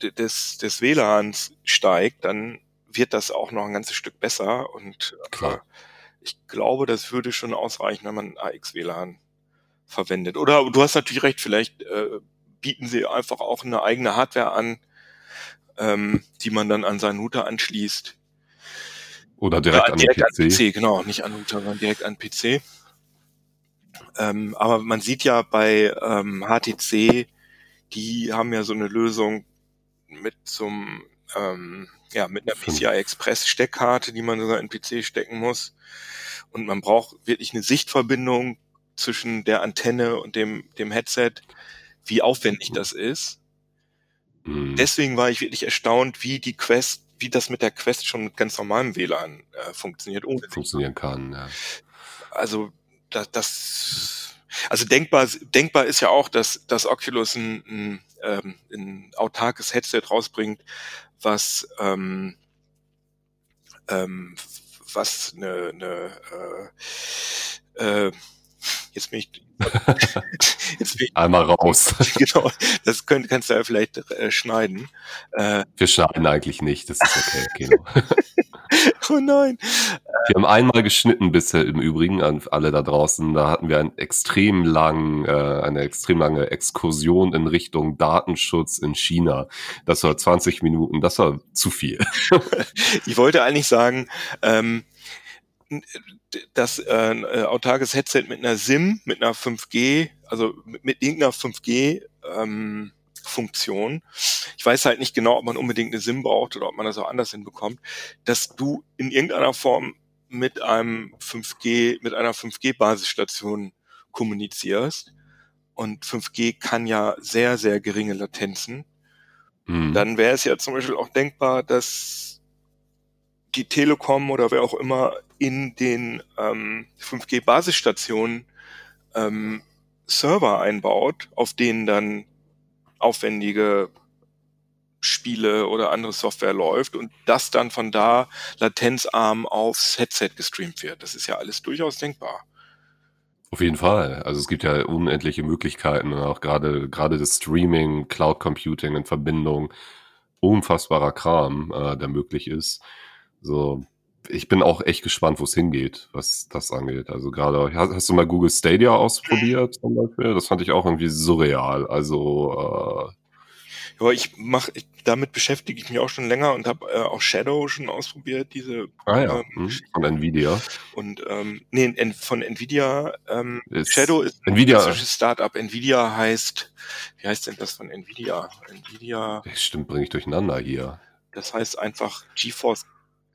äh, des, des WLANs steigt, dann wird das auch noch ein ganzes Stück besser und äh, Klar. ich glaube, das würde schon ausreichen, wenn man AX-WLAN verwendet. Oder du hast natürlich recht, vielleicht äh, bieten sie einfach auch eine eigene Hardware an, ähm, die man dann an seinen Router anschließt oder direkt, ja, an direkt PC. an PC. Genau, nicht an Router, sondern direkt an PC. Ähm, aber man sieht ja bei ähm, HTC, die haben ja so eine Lösung mit zum ähm, ja mit einer PCI Express Steckkarte, die man sogar in PC stecken muss. Und man braucht wirklich eine Sichtverbindung zwischen der Antenne und dem dem Headset, wie aufwendig das ist. Mhm. Deswegen war ich wirklich erstaunt, wie die Quest wie das mit der Quest schon mit ganz normalem WLAN äh, funktioniert. Ohne Funktionieren kann, ja. Also das, das also denkbar, denkbar ist ja auch, dass, dass Oculus ein, ein, ähm, ein autarkes Headset rausbringt, was ähm, ähm, was eine, eine äh, äh, jetzt bin ich Jetzt bin ich Einmal raus. genau, das könnt, kannst du ja vielleicht äh, schneiden. Äh, Wir schneiden eigentlich nicht, das ist okay. Genau. oh nein. Wir haben einmal geschnitten bisher im Übrigen an alle da draußen. Da hatten wir einen extrem lang, äh, eine extrem lange Exkursion in Richtung Datenschutz in China. Das war 20 Minuten, das war zu viel. ich wollte eigentlich sagen, ähm, das äh, äh, autarkes Headset mit einer SIM, mit einer 5G, also mit, mit irgendeiner 5G ähm, Funktion. Ich weiß halt nicht genau, ob man unbedingt eine SIM braucht oder ob man das auch anders hinbekommt, dass du in irgendeiner Form mit einem 5G, mit einer 5G-Basisstation kommunizierst. Und 5G kann ja sehr, sehr geringe Latenzen. Mhm. Dann wäre es ja zum Beispiel auch denkbar, dass die Telekom oder wer auch immer in den ähm, 5G-Basisstationen ähm, Server einbaut, auf denen dann aufwendige Spiele oder andere Software läuft und das dann von da latenzarm aufs Headset gestreamt wird. Das ist ja alles durchaus denkbar. Auf jeden Fall. Also es gibt ja unendliche Möglichkeiten und auch gerade gerade das Streaming, Cloud Computing in Verbindung, unfassbarer Kram, äh, der möglich ist. So, ich bin auch echt gespannt, wo es hingeht, was das angeht. Also gerade, hast, hast, du mal Google Stadia ausprobiert zum Beispiel? Das fand ich auch irgendwie surreal. Also äh, ja, ich mache, damit beschäftige ich mich auch schon länger und habe äh, auch Shadow schon ausprobiert, diese ah, ja. ähm, von Nvidia. Und ähm, nee, von Nvidia. Ähm, ist Shadow ist Nvidia. ein Startup. Nvidia heißt, wie heißt denn das von Nvidia? Nvidia. Stimmt, bringe ich durcheinander hier. Das heißt einfach GeForce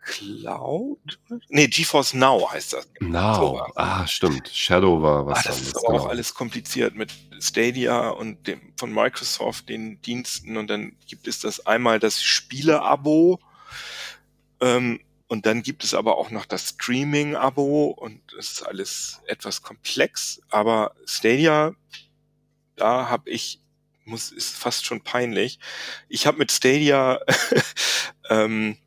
Cloud? Nee, GeForce Now heißt das. Now. So ah, stimmt. Shadow war was ah, das ist aber genau. auch alles kompliziert mit Stadia und dem von Microsoft, den Diensten. Und dann gibt es das einmal das Spiele-Abo. Ähm, und dann gibt es aber auch noch das Streaming-Abo. Und das ist alles etwas komplex. Aber Stadia, da habe ich muss ist fast schon peinlich. Ich habe mit Stadia ähm,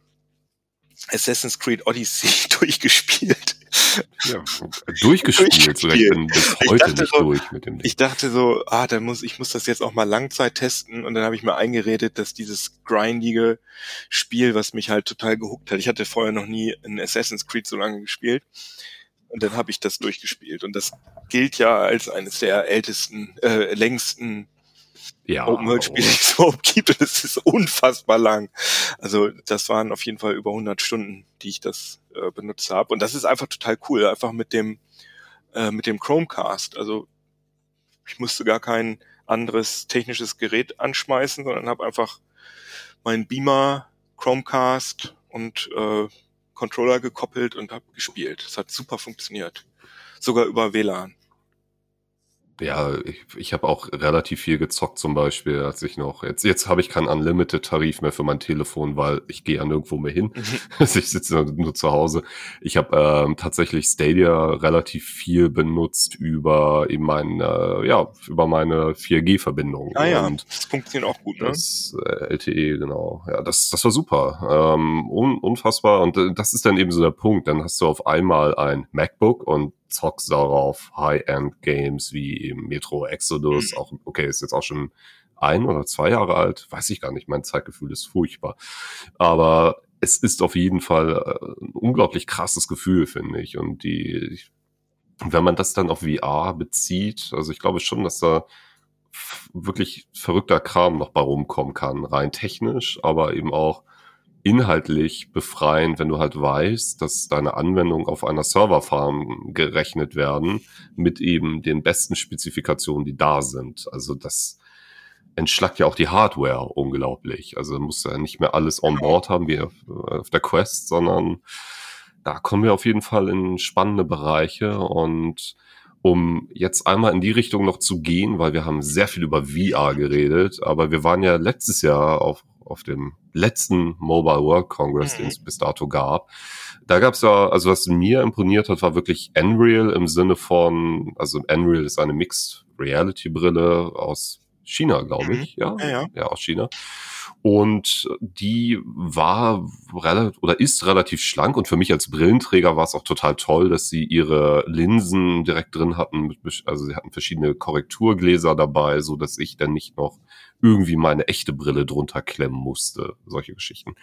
Assassin's Creed Odyssey durchgespielt. Ja, durchgespielt, durchgespielt. So, ich bin bis heute nicht so, durch mit dem Ding. Ich dachte so, ah, dann muss ich muss das jetzt auch mal Langzeit testen und dann habe ich mir eingeredet, dass dieses grindige Spiel, was mich halt total gehuckt hat. Ich hatte vorher noch nie ein Assassin's Creed so lange gespielt und dann habe ich das durchgespielt und das gilt ja als eines der ältesten, äh, längsten ja, Open World Spiele, die es überhaupt gibt und ist unfassbar lang. Also das waren auf jeden Fall über 100 Stunden, die ich das äh, benutzt habe und das ist einfach total cool, einfach mit dem äh, mit dem Chromecast. Also ich musste gar kein anderes technisches Gerät anschmeißen, sondern habe einfach meinen Beamer, Chromecast und äh, Controller gekoppelt und habe gespielt. Es hat super funktioniert. Sogar über WLAN ja, ich, ich habe auch relativ viel gezockt zum Beispiel, als ich noch, jetzt, jetzt habe ich keinen Unlimited-Tarif mehr für mein Telefon, weil ich gehe ja nirgendwo mehr hin. Mhm. Also ich sitze nur, nur zu Hause. Ich habe ähm, tatsächlich Stadia relativ viel benutzt über eben mein, äh, ja, über meine 4G-Verbindung. Ah ja, Und das funktioniert auch gut, ne? Das äh, LTE, genau. Ja, das, das war super. Ähm, un, unfassbar. Und äh, das ist dann eben so der Punkt. Dann hast du auf einmal ein MacBook und zockst darauf High-End-Games wie eben Metro Exodus, mhm. auch, okay, ist jetzt auch schon ein oder zwei Jahre alt, weiß ich gar nicht, mein Zeitgefühl ist furchtbar. Aber es ist auf jeden Fall äh, ein unglaublich krasses Gefühl, finde ich. Und die, wenn man das dann auf VR bezieht, also ich glaube schon, dass da wirklich verrückter Kram noch bei rumkommen kann, rein technisch, aber eben auch inhaltlich befreiend, wenn du halt weißt, dass deine Anwendungen auf einer Serverfarm gerechnet werden mit eben den besten Spezifikationen, die da sind. Also das entschlackt ja auch die Hardware unglaublich. Also musst ja nicht mehr alles on board haben wie auf, auf der Quest, sondern da kommen wir auf jeden Fall in spannende Bereiche und um jetzt einmal in die Richtung noch zu gehen, weil wir haben sehr viel über VR geredet, aber wir waren ja letztes Jahr auf auf dem letzten Mobile World Congress, mhm. den es bis dato gab. Da gab es ja, also was mir imponiert hat, war wirklich Unreal im Sinne von, also Unreal ist eine Mixed Reality Brille aus China, glaube mhm. ich, ja? ja, ja, ja, aus China. Und die war oder ist relativ schlank und für mich als Brillenträger war es auch total toll, dass sie ihre Linsen direkt drin hatten. Also sie hatten verschiedene Korrekturgläser dabei, so dass ich dann nicht noch irgendwie meine echte Brille drunter klemmen musste. Solche Geschichten.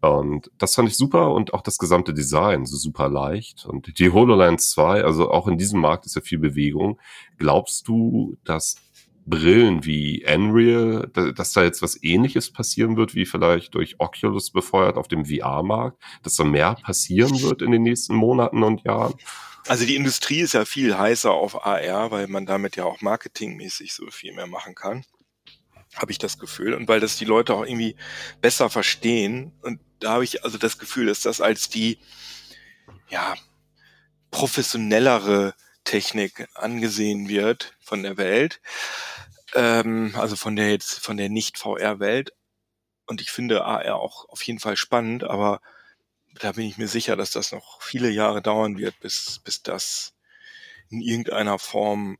Und das fand ich super und auch das gesamte Design so super leicht. Und die HoloLens 2, also auch in diesem Markt ist ja viel Bewegung. Glaubst du, dass Brillen wie Unreal, dass da jetzt was ähnliches passieren wird, wie vielleicht durch Oculus befeuert auf dem VR-Markt, dass da mehr passieren wird in den nächsten Monaten und Jahren? Also die Industrie ist ja viel heißer auf AR, weil man damit ja auch marketingmäßig so viel mehr machen kann. Habe ich das Gefühl. Und weil das die Leute auch irgendwie besser verstehen. Und da habe ich also das Gefühl, dass das als die, ja, professionellere Technik angesehen wird von der Welt. Ähm, also von der jetzt, von der Nicht-VR-Welt. Und ich finde AR auch auf jeden Fall spannend, aber da bin ich mir sicher, dass das noch viele Jahre dauern wird, bis, bis das in irgendeiner Form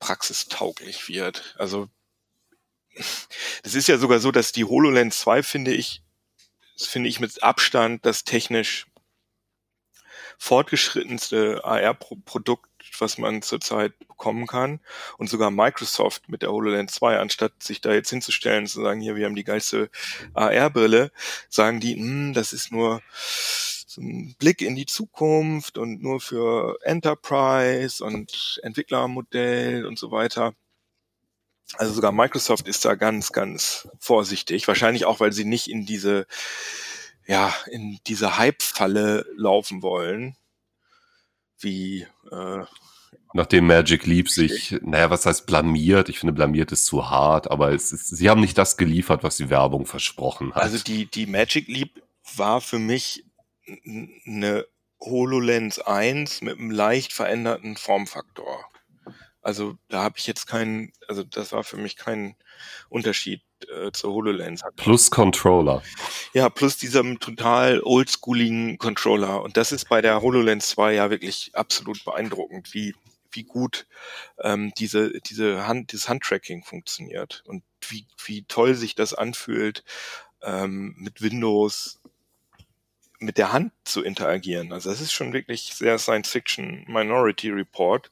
praxistauglich wird. Also es ist ja sogar so, dass die HoloLens 2 finde ich, finde ich mit Abstand das technisch fortgeschrittenste AR-Produkt, was man zurzeit bekommen kann. Und sogar Microsoft mit der HoloLens 2, anstatt sich da jetzt hinzustellen zu sagen, hier, wir haben die geilste AR-Brille, sagen die, hm, das ist nur so ein Blick in die Zukunft und nur für Enterprise und Entwicklermodell und so weiter. Also sogar Microsoft ist da ganz, ganz vorsichtig. Wahrscheinlich auch, weil sie nicht in diese, ja, in diese Hype-Falle laufen wollen. Wie, äh, Nachdem Magic Leap sich, naja, was heißt blamiert? Ich finde, blamiert ist zu hart, aber es ist, sie haben nicht das geliefert, was die Werbung versprochen hat. Also die, die Magic Leap war für mich eine HoloLens 1 mit einem leicht veränderten Formfaktor. Also da habe ich jetzt keinen, also das war für mich kein Unterschied äh, zur HoloLens. Plus Controller. Ja, plus diesem total oldschooligen Controller. Und das ist bei der HoloLens 2 ja wirklich absolut beeindruckend, wie, wie gut ähm, diese, diese Hand, dieses Handtracking funktioniert und wie, wie toll sich das anfühlt, ähm, mit Windows mit der Hand zu interagieren. Also das ist schon wirklich sehr Science Fiction Minority Report.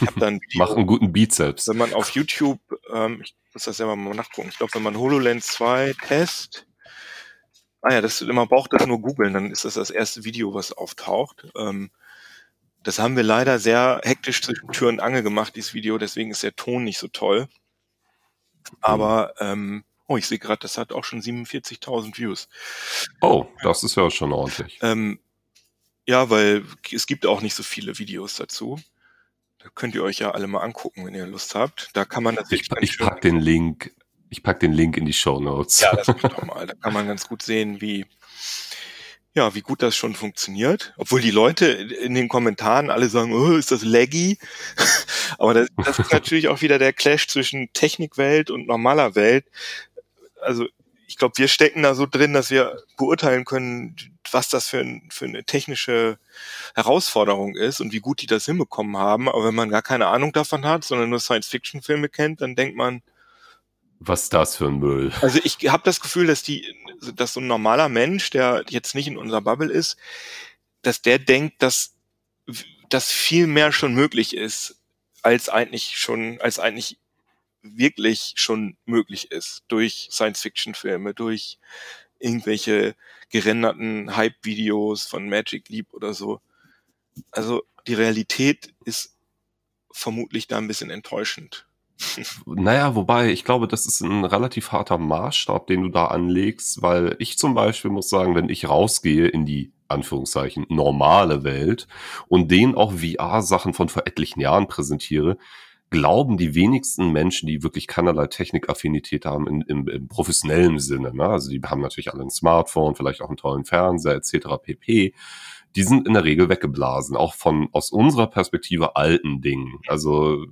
Ich hab dann Video, Mach einen guten Bizeps. Wenn man auf YouTube, ähm, ich muss das selber mal nachgucken, ich glaube, wenn man HoloLens 2 Test, ah ja, das man braucht das nur googeln, dann ist das das erste Video, was auftaucht. Ähm, das haben wir leider sehr hektisch zwischen Tür und Angel gemacht, dieses Video, deswegen ist der Ton nicht so toll. Aber ähm, oh, ich sehe gerade, das hat auch schon 47.000 Views. Oh, das ist ja schon ordentlich. Ähm, ja, weil es gibt auch nicht so viele Videos dazu könnt ihr euch ja alle mal angucken, wenn ihr Lust habt. Da kann man natürlich. Ich, ich pack den Link, ich pack den Link in die Show Notes. Ja, das macht doch mal. Da kann man ganz gut sehen, wie, ja, wie gut das schon funktioniert. Obwohl die Leute in den Kommentaren alle sagen, oh, ist das laggy? Aber das, das ist natürlich auch wieder der Clash zwischen Technikwelt und normaler Welt. Also ich glaube, wir stecken da so drin, dass wir beurteilen können, was das für, ein, für eine technische Herausforderung ist und wie gut die das hinbekommen haben. Aber wenn man gar keine Ahnung davon hat, sondern nur Science-Fiction-Filme kennt, dann denkt man, was ist das für ein Müll? Also ich habe das Gefühl, dass die, dass so ein normaler Mensch, der jetzt nicht in unserer Bubble ist, dass der denkt, dass dass viel mehr schon möglich ist, als eigentlich schon, als eigentlich wirklich schon möglich ist durch Science-Fiction-Filme, durch irgendwelche gerenderten Hype-Videos von Magic Leap oder so. Also die Realität ist vermutlich da ein bisschen enttäuschend. Naja, wobei, ich glaube, das ist ein relativ harter Maßstab, den du da anlegst, weil ich zum Beispiel muss sagen, wenn ich rausgehe in die Anführungszeichen normale Welt und denen auch VR-Sachen von vor etlichen Jahren präsentiere, glauben die wenigsten Menschen, die wirklich keinerlei Technikaffinität haben in, im, im professionellen Sinne. Ne? Also die haben natürlich alle ein Smartphone, vielleicht auch einen tollen Fernseher etc. pp. Die sind in der Regel weggeblasen, auch von aus unserer Perspektive alten Dingen. Also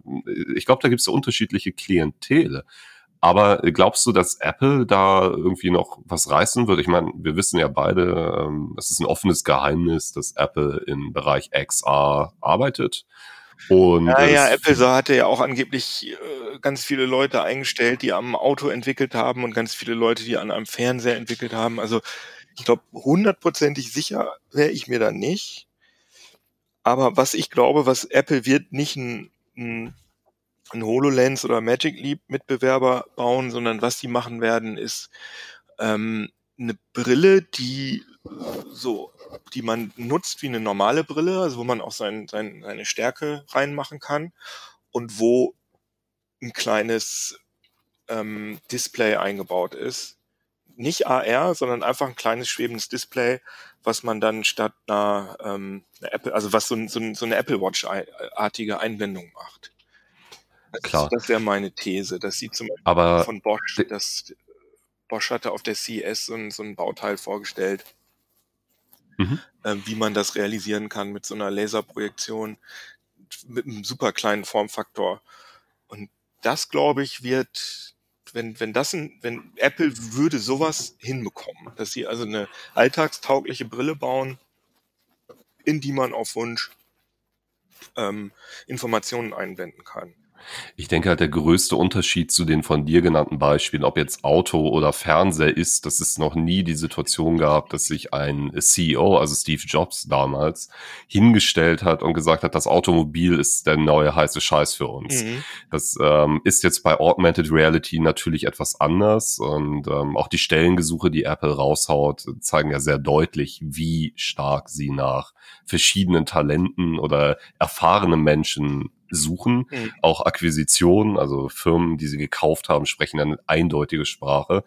ich glaube, da gibt es ja unterschiedliche Klientele. Aber glaubst du, dass Apple da irgendwie noch was reißen wird? Ich meine, wir wissen ja beide, ähm, es ist ein offenes Geheimnis, dass Apple im Bereich XR arbeitet. Und naja, Apple so hatte ja auch angeblich äh, ganz viele Leute eingestellt, die am Auto entwickelt haben und ganz viele Leute, die an einem Fernseher entwickelt haben. Also ich glaube, hundertprozentig sicher wäre ich mir da nicht. Aber was ich glaube, was Apple wird nicht ein, ein, ein HoloLens oder Magic Leap Mitbewerber bauen, sondern was die machen werden, ist ähm, eine Brille, die so, die man nutzt wie eine normale Brille, also wo man auch sein, sein, seine Stärke reinmachen kann und wo ein kleines ähm, Display eingebaut ist. Nicht AR, sondern einfach ein kleines schwebendes Display, was man dann statt einer, ähm, einer Apple, also was so, so, so eine Apple Watch-artige Einblendung macht. Das Klar. Ist, das wäre meine These. Das sieht zum Beispiel Aber von Bosch, das Bosch hatte auf der CES so ein, so ein Bauteil vorgestellt, Mhm. äh, wie man das realisieren kann mit so einer Laserprojektion mit einem super kleinen Formfaktor. Und das, glaube ich, wird, wenn, wenn das ein, wenn Apple würde sowas hinbekommen, dass sie also eine alltagstaugliche Brille bauen, in die man auf Wunsch ähm, Informationen einblenden kann. Ich denke halt, der größte Unterschied zu den von dir genannten Beispielen, ob jetzt Auto oder Fernseher ist, dass es noch nie die Situation gab, dass sich ein CEO, also Steve Jobs damals, hingestellt hat und gesagt hat, das Automobil ist der neue heiße Scheiß für uns. Mhm. Das ähm, ist jetzt bei Augmented Reality natürlich etwas anders und ähm, auch die Stellengesuche, die Apple raushaut, zeigen ja sehr deutlich, wie stark sie nach verschiedenen Talenten oder erfahrenen Menschen suchen. Mhm. Auch Akquisitionen, also Firmen, die sie gekauft haben, sprechen eine eindeutige Sprache.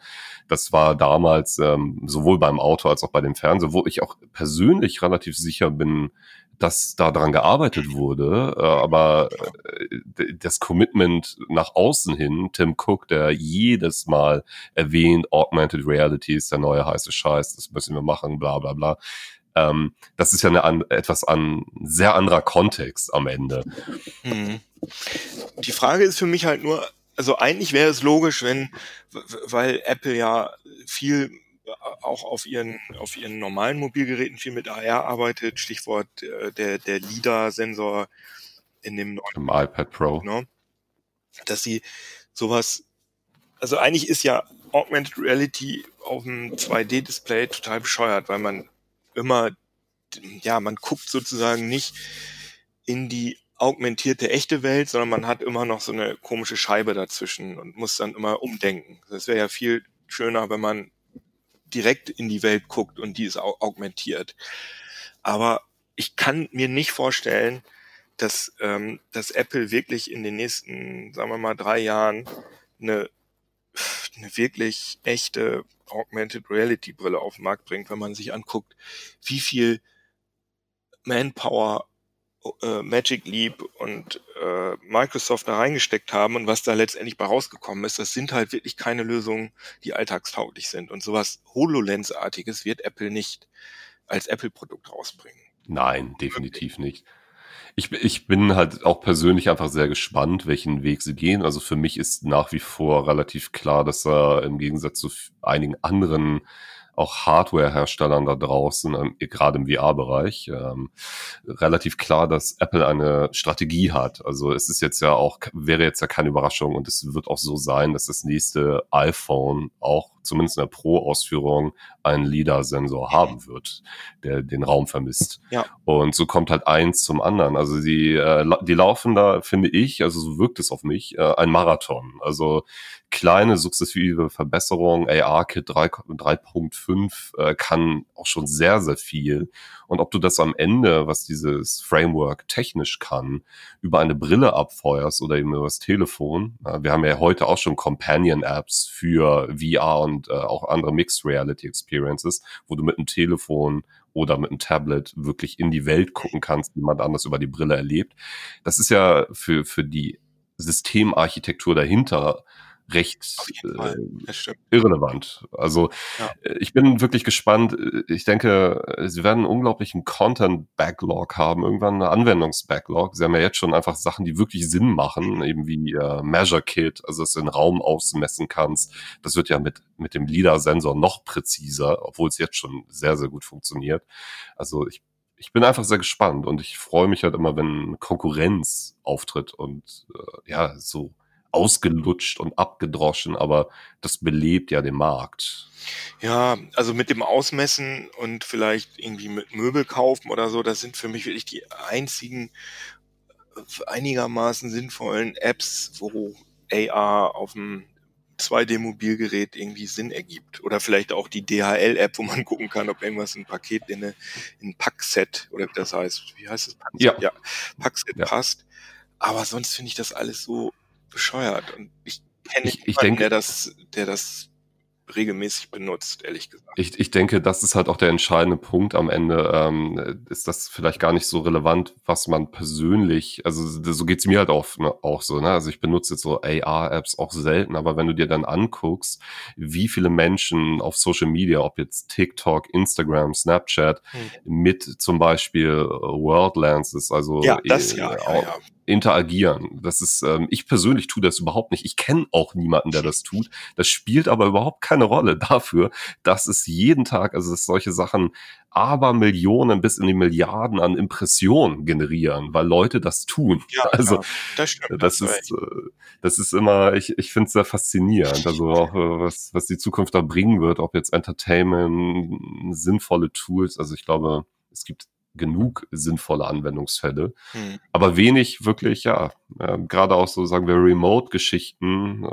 Das war damals ähm, sowohl beim Auto als auch bei dem Fernseher, wo ich auch persönlich relativ sicher bin, dass da dran gearbeitet wurde, äh, aber äh, das Commitment nach außen hin, Tim Cook, der jedes Mal erwähnt, Augmented Reality ist der neue heiße Scheiß, das müssen wir machen, bla bla bla. Ähm, das ist ja eine an, etwas an sehr anderer Kontext am Ende. Mhm. Die Frage ist für mich halt nur, also eigentlich wäre es logisch, wenn, weil Apple ja viel auch auf ihren, auf ihren normalen Mobilgeräten viel mit AR arbeitet, Stichwort äh, der, der LIDAR-Sensor in dem neuen Im iPad Pro. ne? dass sie sowas, also eigentlich ist ja Augmented Reality auf dem 2D-Display total bescheuert, weil man immer, ja, man guckt sozusagen nicht in die augmentierte echte Welt, sondern man hat immer noch so eine komische Scheibe dazwischen und muss dann immer umdenken. Das wäre ja viel schöner, wenn man direkt in die Welt guckt und die ist au augmentiert. Aber ich kann mir nicht vorstellen, dass, ähm, dass Apple wirklich in den nächsten, sagen wir mal, drei Jahren eine, eine wirklich echte Augmented Reality Brille auf den Markt bringt, wenn man sich anguckt, wie viel Manpower äh, Magic Leap und äh, Microsoft da reingesteckt haben und was da letztendlich bei rausgekommen ist, das sind halt wirklich keine Lösungen, die alltagstauglich sind. Und sowas HoloLens-artiges wird Apple nicht als Apple-Produkt rausbringen. Nein, definitiv nicht. Ich, ich bin halt auch persönlich einfach sehr gespannt, welchen Weg sie gehen. Also für mich ist nach wie vor relativ klar, dass er im Gegensatz zu einigen anderen auch Hardware-Herstellern da draußen, ähm, gerade im VR-Bereich, ähm, relativ klar, dass Apple eine Strategie hat. Also es ist jetzt ja auch, wäre jetzt ja keine Überraschung und es wird auch so sein, dass das nächste iPhone auch zumindest in der Pro-Ausführung einen LIDAR-Sensor haben wird, der den Raum vermisst. Ja. Und so kommt halt eins zum anderen. Also die, äh, die laufen da, finde ich, also so wirkt es auf mich, äh, ein Marathon. Also kleine sukzessive Verbesserungen, AR-Kit 3.5 äh, kann auch schon sehr, sehr viel. Und ob du das am Ende, was dieses Framework technisch kann, über eine Brille abfeuerst oder eben über das Telefon. Wir haben ja heute auch schon Companion-Apps für VR und äh, auch andere Mixed Reality Experiences, wo du mit einem Telefon oder mit einem Tablet wirklich in die Welt gucken kannst, wie man anders über die Brille erlebt. Das ist ja für, für die Systemarchitektur dahinter recht äh, irrelevant. Also Ja. äh, ich bin wirklich gespannt. Ich denke, äh, sie werden einen unglaublichen Content-Backlog haben, irgendwann eine Anwendungs-Backlog. Sie haben ja jetzt schon einfach Sachen, die wirklich Sinn machen, eben wie äh, Measure Kit, also dass du den Raum ausmessen kannst. Das wird ja mit, mit dem LIDAR-Sensor noch präziser, obwohl es jetzt schon sehr, sehr gut funktioniert. Also ich ich bin einfach sehr gespannt und ich freue mich halt immer, wenn Konkurrenz auftritt und äh, ja, so ausgelutscht und abgedroschen, aber das belebt ja den Markt. Ja, also mit dem Ausmessen und vielleicht irgendwie mit Möbel kaufen oder so, das sind für mich wirklich die einzigen äh, einigermaßen sinnvollen Apps, wo AR auf dem 2D-Mobilgerät irgendwie Sinn ergibt. Oder vielleicht auch die DHL-App, wo man gucken kann, ob irgendwas in ein Paket in, eine, in ein Packset oder wie das heißt. Wie heißt das? Packset? Ja. ja Packset Ja. passt. Aber sonst finde ich das alles so bescheuert. Und ich kenne Ich- nicht ich jemanden, denke- der das, der das regelmäßig benutzt, ehrlich gesagt. Ich, ich denke, das ist halt auch der entscheidende Punkt am Ende. Ähm, ist das vielleicht gar nicht so relevant, was man persönlich, also so geht's mir halt auch, ne, auch so. Ne? Also ich benutze jetzt so AR-Apps auch selten, aber wenn du dir dann anguckst, wie viele Menschen auf Social Media, ob jetzt TikTok, Instagram, Snapchat, mit zum Beispiel äh, Worldlances, also Ja, das äh, ja, ja, ja. Interagieren. Das ist, ähm, ich persönlich tue das überhaupt nicht. Ich kenne auch niemanden, der das tut. Das spielt aber überhaupt keine Rolle dafür, dass es jeden Tag, also dass solche Sachen aber Millionen bis in die Milliarden an Impressionen generieren, weil Leute das tun. Ja, also ja, das stimmt. das du ist, äh, das ist immer, ich, ich finde es sehr faszinierend. Also auch äh, was, was die Zukunft da bringen wird, ob jetzt Entertainment, sinnvolle Tools. Also ich glaube, es gibt genug sinnvolle Anwendungsfälle, Hm. aber wenig wirklich, ja, äh, gerade auch so, sagen wir, Remote-Geschichten, äh,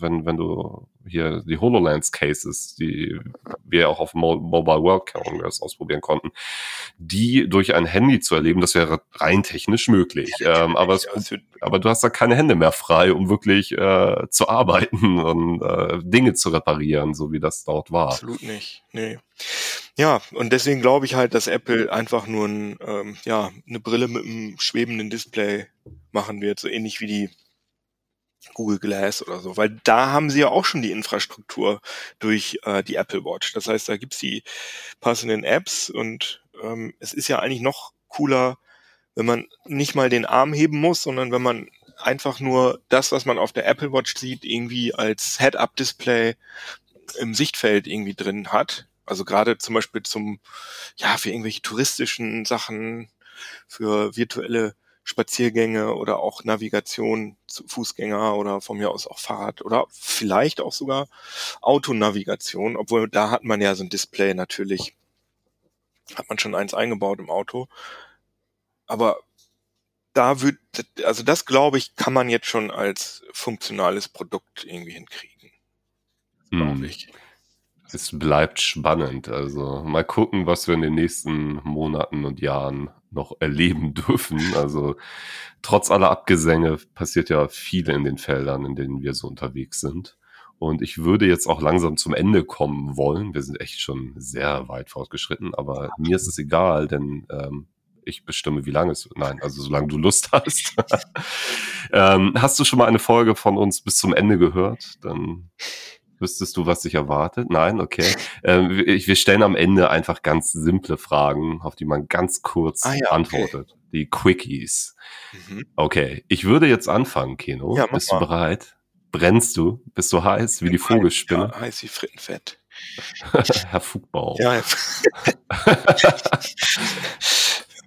wenn, wenn du hier die HoloLens-Cases, die wir auch auf Mo Mobile World Congress ausprobieren konnten, die durch ein Handy zu erleben, das wäre rein technisch möglich. Ähm, aber, es, Ja, aber du hast da keine Hände mehr frei, um wirklich äh, zu arbeiten und äh, Dinge zu reparieren, so wie das dort war. Absolut nicht. Nee. Ja, und deswegen glaube ich halt, dass Apple einfach nur ein, ähm, ja, eine Brille mit einem schwebenden Display machen wird, so ähnlich wie die Google Glass oder so, weil da haben sie ja auch schon die Infrastruktur durch äh, die Apple Watch. Das heißt, da gibt's die passenden Apps und ähm, es ist ja eigentlich noch cooler, wenn man nicht mal den Arm heben muss, sondern wenn man einfach nur das, was man auf der Apple Watch sieht, irgendwie als Head-Up-Display im Sichtfeld irgendwie drin hat. Also gerade zum Beispiel zum, ja, für irgendwelche touristischen Sachen, für virtuelle Spaziergänge oder auch Navigation zu Fußgänger oder von mir aus auch Fahrrad oder vielleicht auch sogar Autonavigation, obwohl da hat man ja so ein Display natürlich, hat man schon eins eingebaut im Auto. Aber da wird, also das glaube ich, kann man jetzt schon als funktionales Produkt irgendwie hinkriegen. Hm. Glaube ich. Es bleibt spannend. Also mal gucken, was wir in den nächsten Monaten und Jahren noch erleben dürfen. Also trotz aller Abgesänge passiert ja viel in den Feldern, in denen wir so unterwegs sind. Und ich würde jetzt auch langsam zum Ende kommen wollen. Wir sind echt schon sehr weit fortgeschritten, aber mir ist es egal, denn ähm, ich bestimme, wie lange es wird. Nein, also solange du Lust hast. ähm, hast du schon mal eine Folge von uns bis zum Ende gehört? Dann Wüsstest du, was dich erwartet? Nein, okay. Ähm, wir, stellen am Ende einfach ganz simple Fragen, auf die man ganz kurz Ah ja, okay. antwortet. Die Quickies. Mhm. Okay, ich würde jetzt anfangen, Keno. Ja, Bist du mal. bereit? Brennst du? Bist du heiß wie die Vogelspinne? Ja, heiß wie Frittenfett. Herr Fugbau. Ja,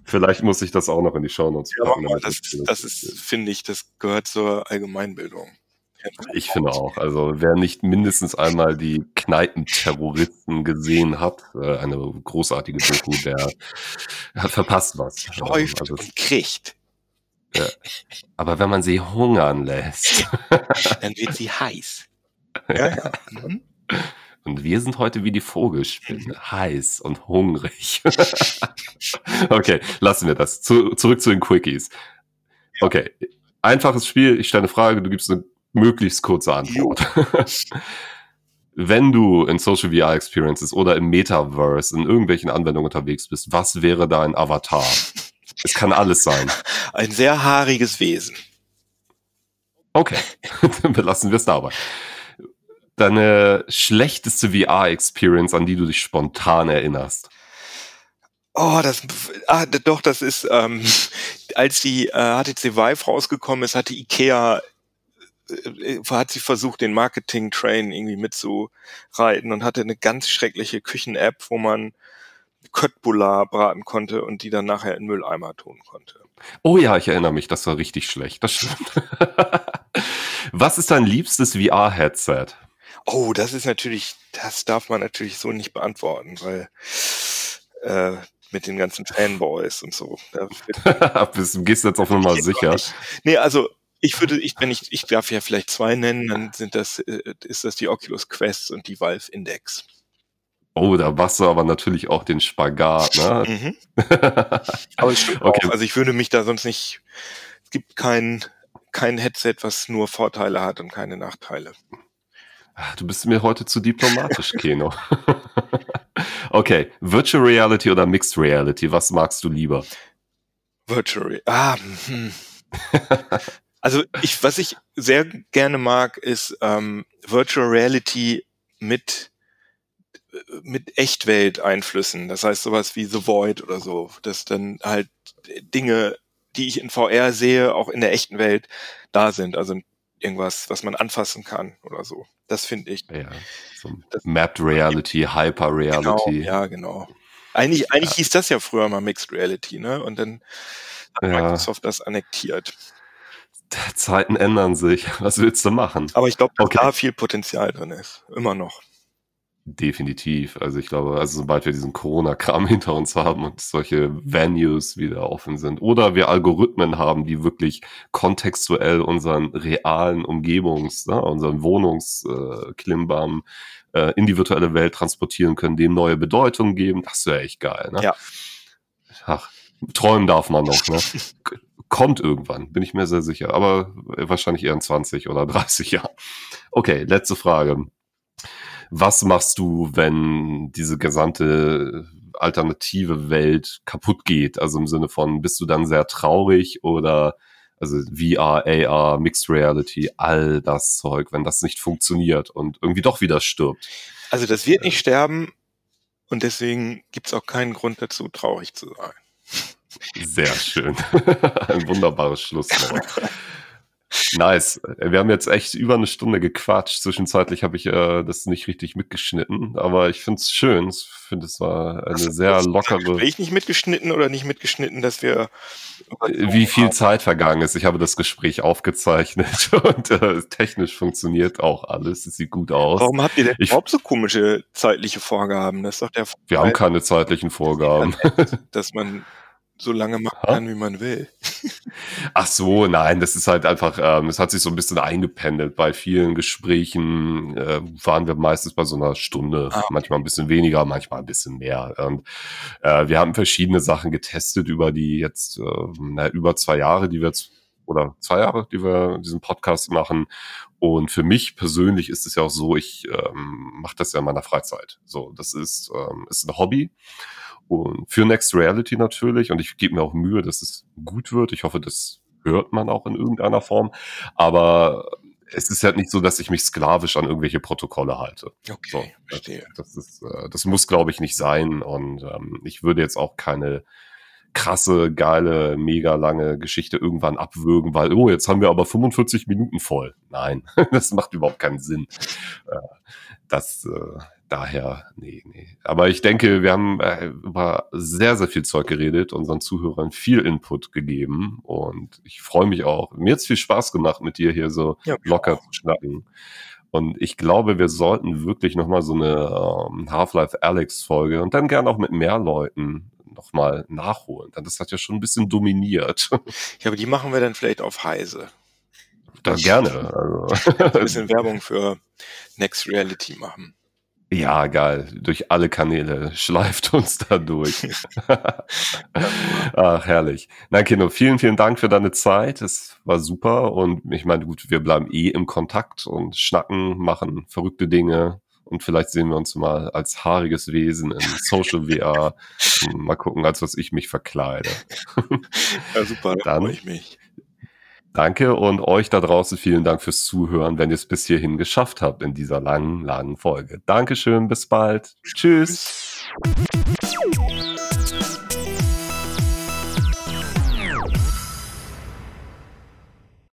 Vielleicht muss ich das auch noch in die Shownotes ja packen. das, das- das ist, finde ich, das gehört zur Allgemeinbildung. Ich finde auch. Also wer nicht mindestens einmal die Kneipenterroristen gesehen hat, äh, eine großartige Doku, der hat verpasst was. Läuft Also, und kriegt, aber wenn man sie hungern lässt, dann wird sie heiß. Ja, ja. Mhm. und wir sind heute wie die Vogelspinne, heiß und hungrig. okay, lassen wir das. Zu, zurück zu den Quickies. Okay, einfaches Spiel. Ich stelle eine Frage, du gibst eine möglichst kurze Antwort. Wenn du in Social VR Experiences oder im Metaverse in irgendwelchen Anwendungen unterwegs bist, was wäre dein Avatar? Es kann alles sein. Ein sehr haariges Wesen. Okay, dann belassen wir es dabei. Deine schlechteste VR-Experience, an die du dich spontan erinnerst. Oh, das, ah, doch, das ist, ähm, als die äh, HTC Vive rausgekommen ist, hatte Ikea, hat sie versucht, den Marketing-Train irgendwie mitzureiten und hatte eine ganz schreckliche Küchen-App, wo man Köttbullar braten konnte und die dann nachher in Mülleimer tun konnte. Oh ja, ich erinnere mich, das war richtig schlecht, das stimmt. Was ist dein liebstes VR-Headset? Oh, das ist natürlich, das darf man natürlich so nicht beantworten, weil äh, mit den ganzen Fanboys und so. Da Bist- Du gehst jetzt auf Nummer sicher. nicht. Nee, also Ich würde, ich, wenn ich, ich darf ja vielleicht zwei nennen, dann sind das, äh, ist das die Oculus Quest und die Valve Index. Oh, da machst du aber natürlich auch den Spagat, ne? Mhm. aber es stimmt okay. auch. Also ich würde mich da sonst nicht, es gibt kein, kein Headset, was nur Vorteile hat und keine Nachteile. Ah, du bist mir heute zu diplomatisch, Keno. okay, Virtual Reality oder Mixed Reality, was magst du lieber? Virtual Reality. Ah, hm. also ich, was ich sehr gerne mag, ist ähm, Virtual Reality mit mit Echtwelt-Einflüssen. Das heißt sowas wie The Void oder so, dass dann halt Dinge, die ich in VR sehe, auch in der echten Welt da sind. Also irgendwas, was man anfassen kann oder so. Das finde ich. Ja, so Mapped Reality, Hyper Reality. Genau, ja, genau. Eigentlich, eigentlich ja. hieß das ja früher mal Mixed Reality, ne? Und dann hat ja. Microsoft das annektiert. Zeiten ändern sich. Was willst du machen? Aber ich glaube, dass okay. da viel Potenzial drin ist. Immer noch. Definitiv. Also ich glaube, also sobald wir diesen Corona-Kram hinter uns haben und solche Venues wieder offen sind oder wir Algorithmen haben, die wirklich kontextuell unseren realen Umgebungs, ne, unseren Wohnungsklimmbam äh, äh, in die virtuelle Welt transportieren können, dem neue Bedeutung geben, das wäre echt geil. Ne? Ja. Ach, träumen darf man noch. Ne? Kommt irgendwann, bin ich mir sehr sicher. Aber wahrscheinlich eher in 20 oder 30 Jahren. Okay, letzte Frage. Was machst du, wenn diese gesamte alternative Welt kaputt geht? Also im Sinne von, bist du dann sehr traurig oder also VR, AR, Mixed Reality, all das Zeug, wenn das nicht funktioniert und irgendwie doch wieder stirbt? Also das wird nicht sterben und deswegen gibt's auch keinen Grund dazu, traurig zu sein. Sehr schön. Ein wunderbares Schlusswort. Nice. Wir haben jetzt echt über eine Stunde gequatscht. Zwischenzeitlich habe ich äh, das nicht richtig mitgeschnitten, aber ich finde es schön. Ich finde, es war eine Hast sehr lockere. Gespräch nicht mitgeschnitten oder nicht mitgeschnitten, dass wir. Wie viel Zeit vergangen ist. Ich habe das Gespräch aufgezeichnet und äh, technisch funktioniert auch alles. Es sieht gut aus. Warum habt ihr denn ich, überhaupt so komische zeitliche Vorgaben? Das ist doch der Fall, Wir haben keine zeitlichen Vorgaben. Dass man so lange machen kann, wie man will. Ach so, nein, das ist halt einfach, ähm, es hat sich so ein bisschen eingependelt. Bei vielen Gesprächen äh, waren wir meistens bei so einer Stunde, ah. manchmal ein bisschen weniger, manchmal ein bisschen mehr. Und äh, wir haben verschiedene Sachen getestet über die jetzt, äh, na, über zwei Jahre, die wir jetzt, oder zwei Jahre, die wir diesen Podcast machen. Und für mich persönlich ist es ja auch so, ich ähm, mache das ja in meiner Freizeit. So, das ist, ähm, ist ein Hobby. Und für Next Reality natürlich. Und ich gebe mir auch Mühe, dass es gut wird. Ich hoffe, das hört man auch in irgendeiner Form. Aber es ist halt nicht so, dass ich mich sklavisch an irgendwelche Protokolle halte. Okay, so, verstehe. Das, ist, äh, das muss, glaube ich, nicht sein. Und ähm, ich würde jetzt auch keine krasse, geile, mega lange Geschichte irgendwann abwürgen, weil, oh, jetzt haben wir aber 45 Minuten voll. Nein, das macht überhaupt keinen Sinn. Äh, das, äh, daher, nee, nee. Aber ich denke, wir haben äh, über sehr, sehr viel Zeug geredet, unseren Zuhörern viel Input gegeben und ich freue mich auch. Mir hat's viel Spaß gemacht, mit dir hier so ja, locker zu schnacken. Und ich glaube, wir sollten wirklich nochmal so eine ähm, Half-Life Alex-Folge und dann gern auch mit mehr Leuten nochmal nachholen. Denn das hat ja schon ein bisschen dominiert. Ja, aber die machen wir dann vielleicht auf Heise. Da gerne. Also. ein bisschen Werbung für Next Reality machen. Ja, geil. Durch alle Kanäle schleift uns da durch. Ach, herrlich. Na, Kino, vielen, vielen Dank für deine Zeit. Es war super. Und ich meine, gut, wir bleiben eh im Kontakt und schnacken, machen verrückte Dinge. Und vielleicht sehen wir uns mal als haariges Wesen in Social VR. mal gucken, als was ich mich verkleide. ja, super, da freue ich mich. Danke und euch da draußen vielen Dank fürs Zuhören, wenn ihr es bis hierhin geschafft habt in dieser langen, langen Folge. Dankeschön, bis bald. Tschüss. Tschüss.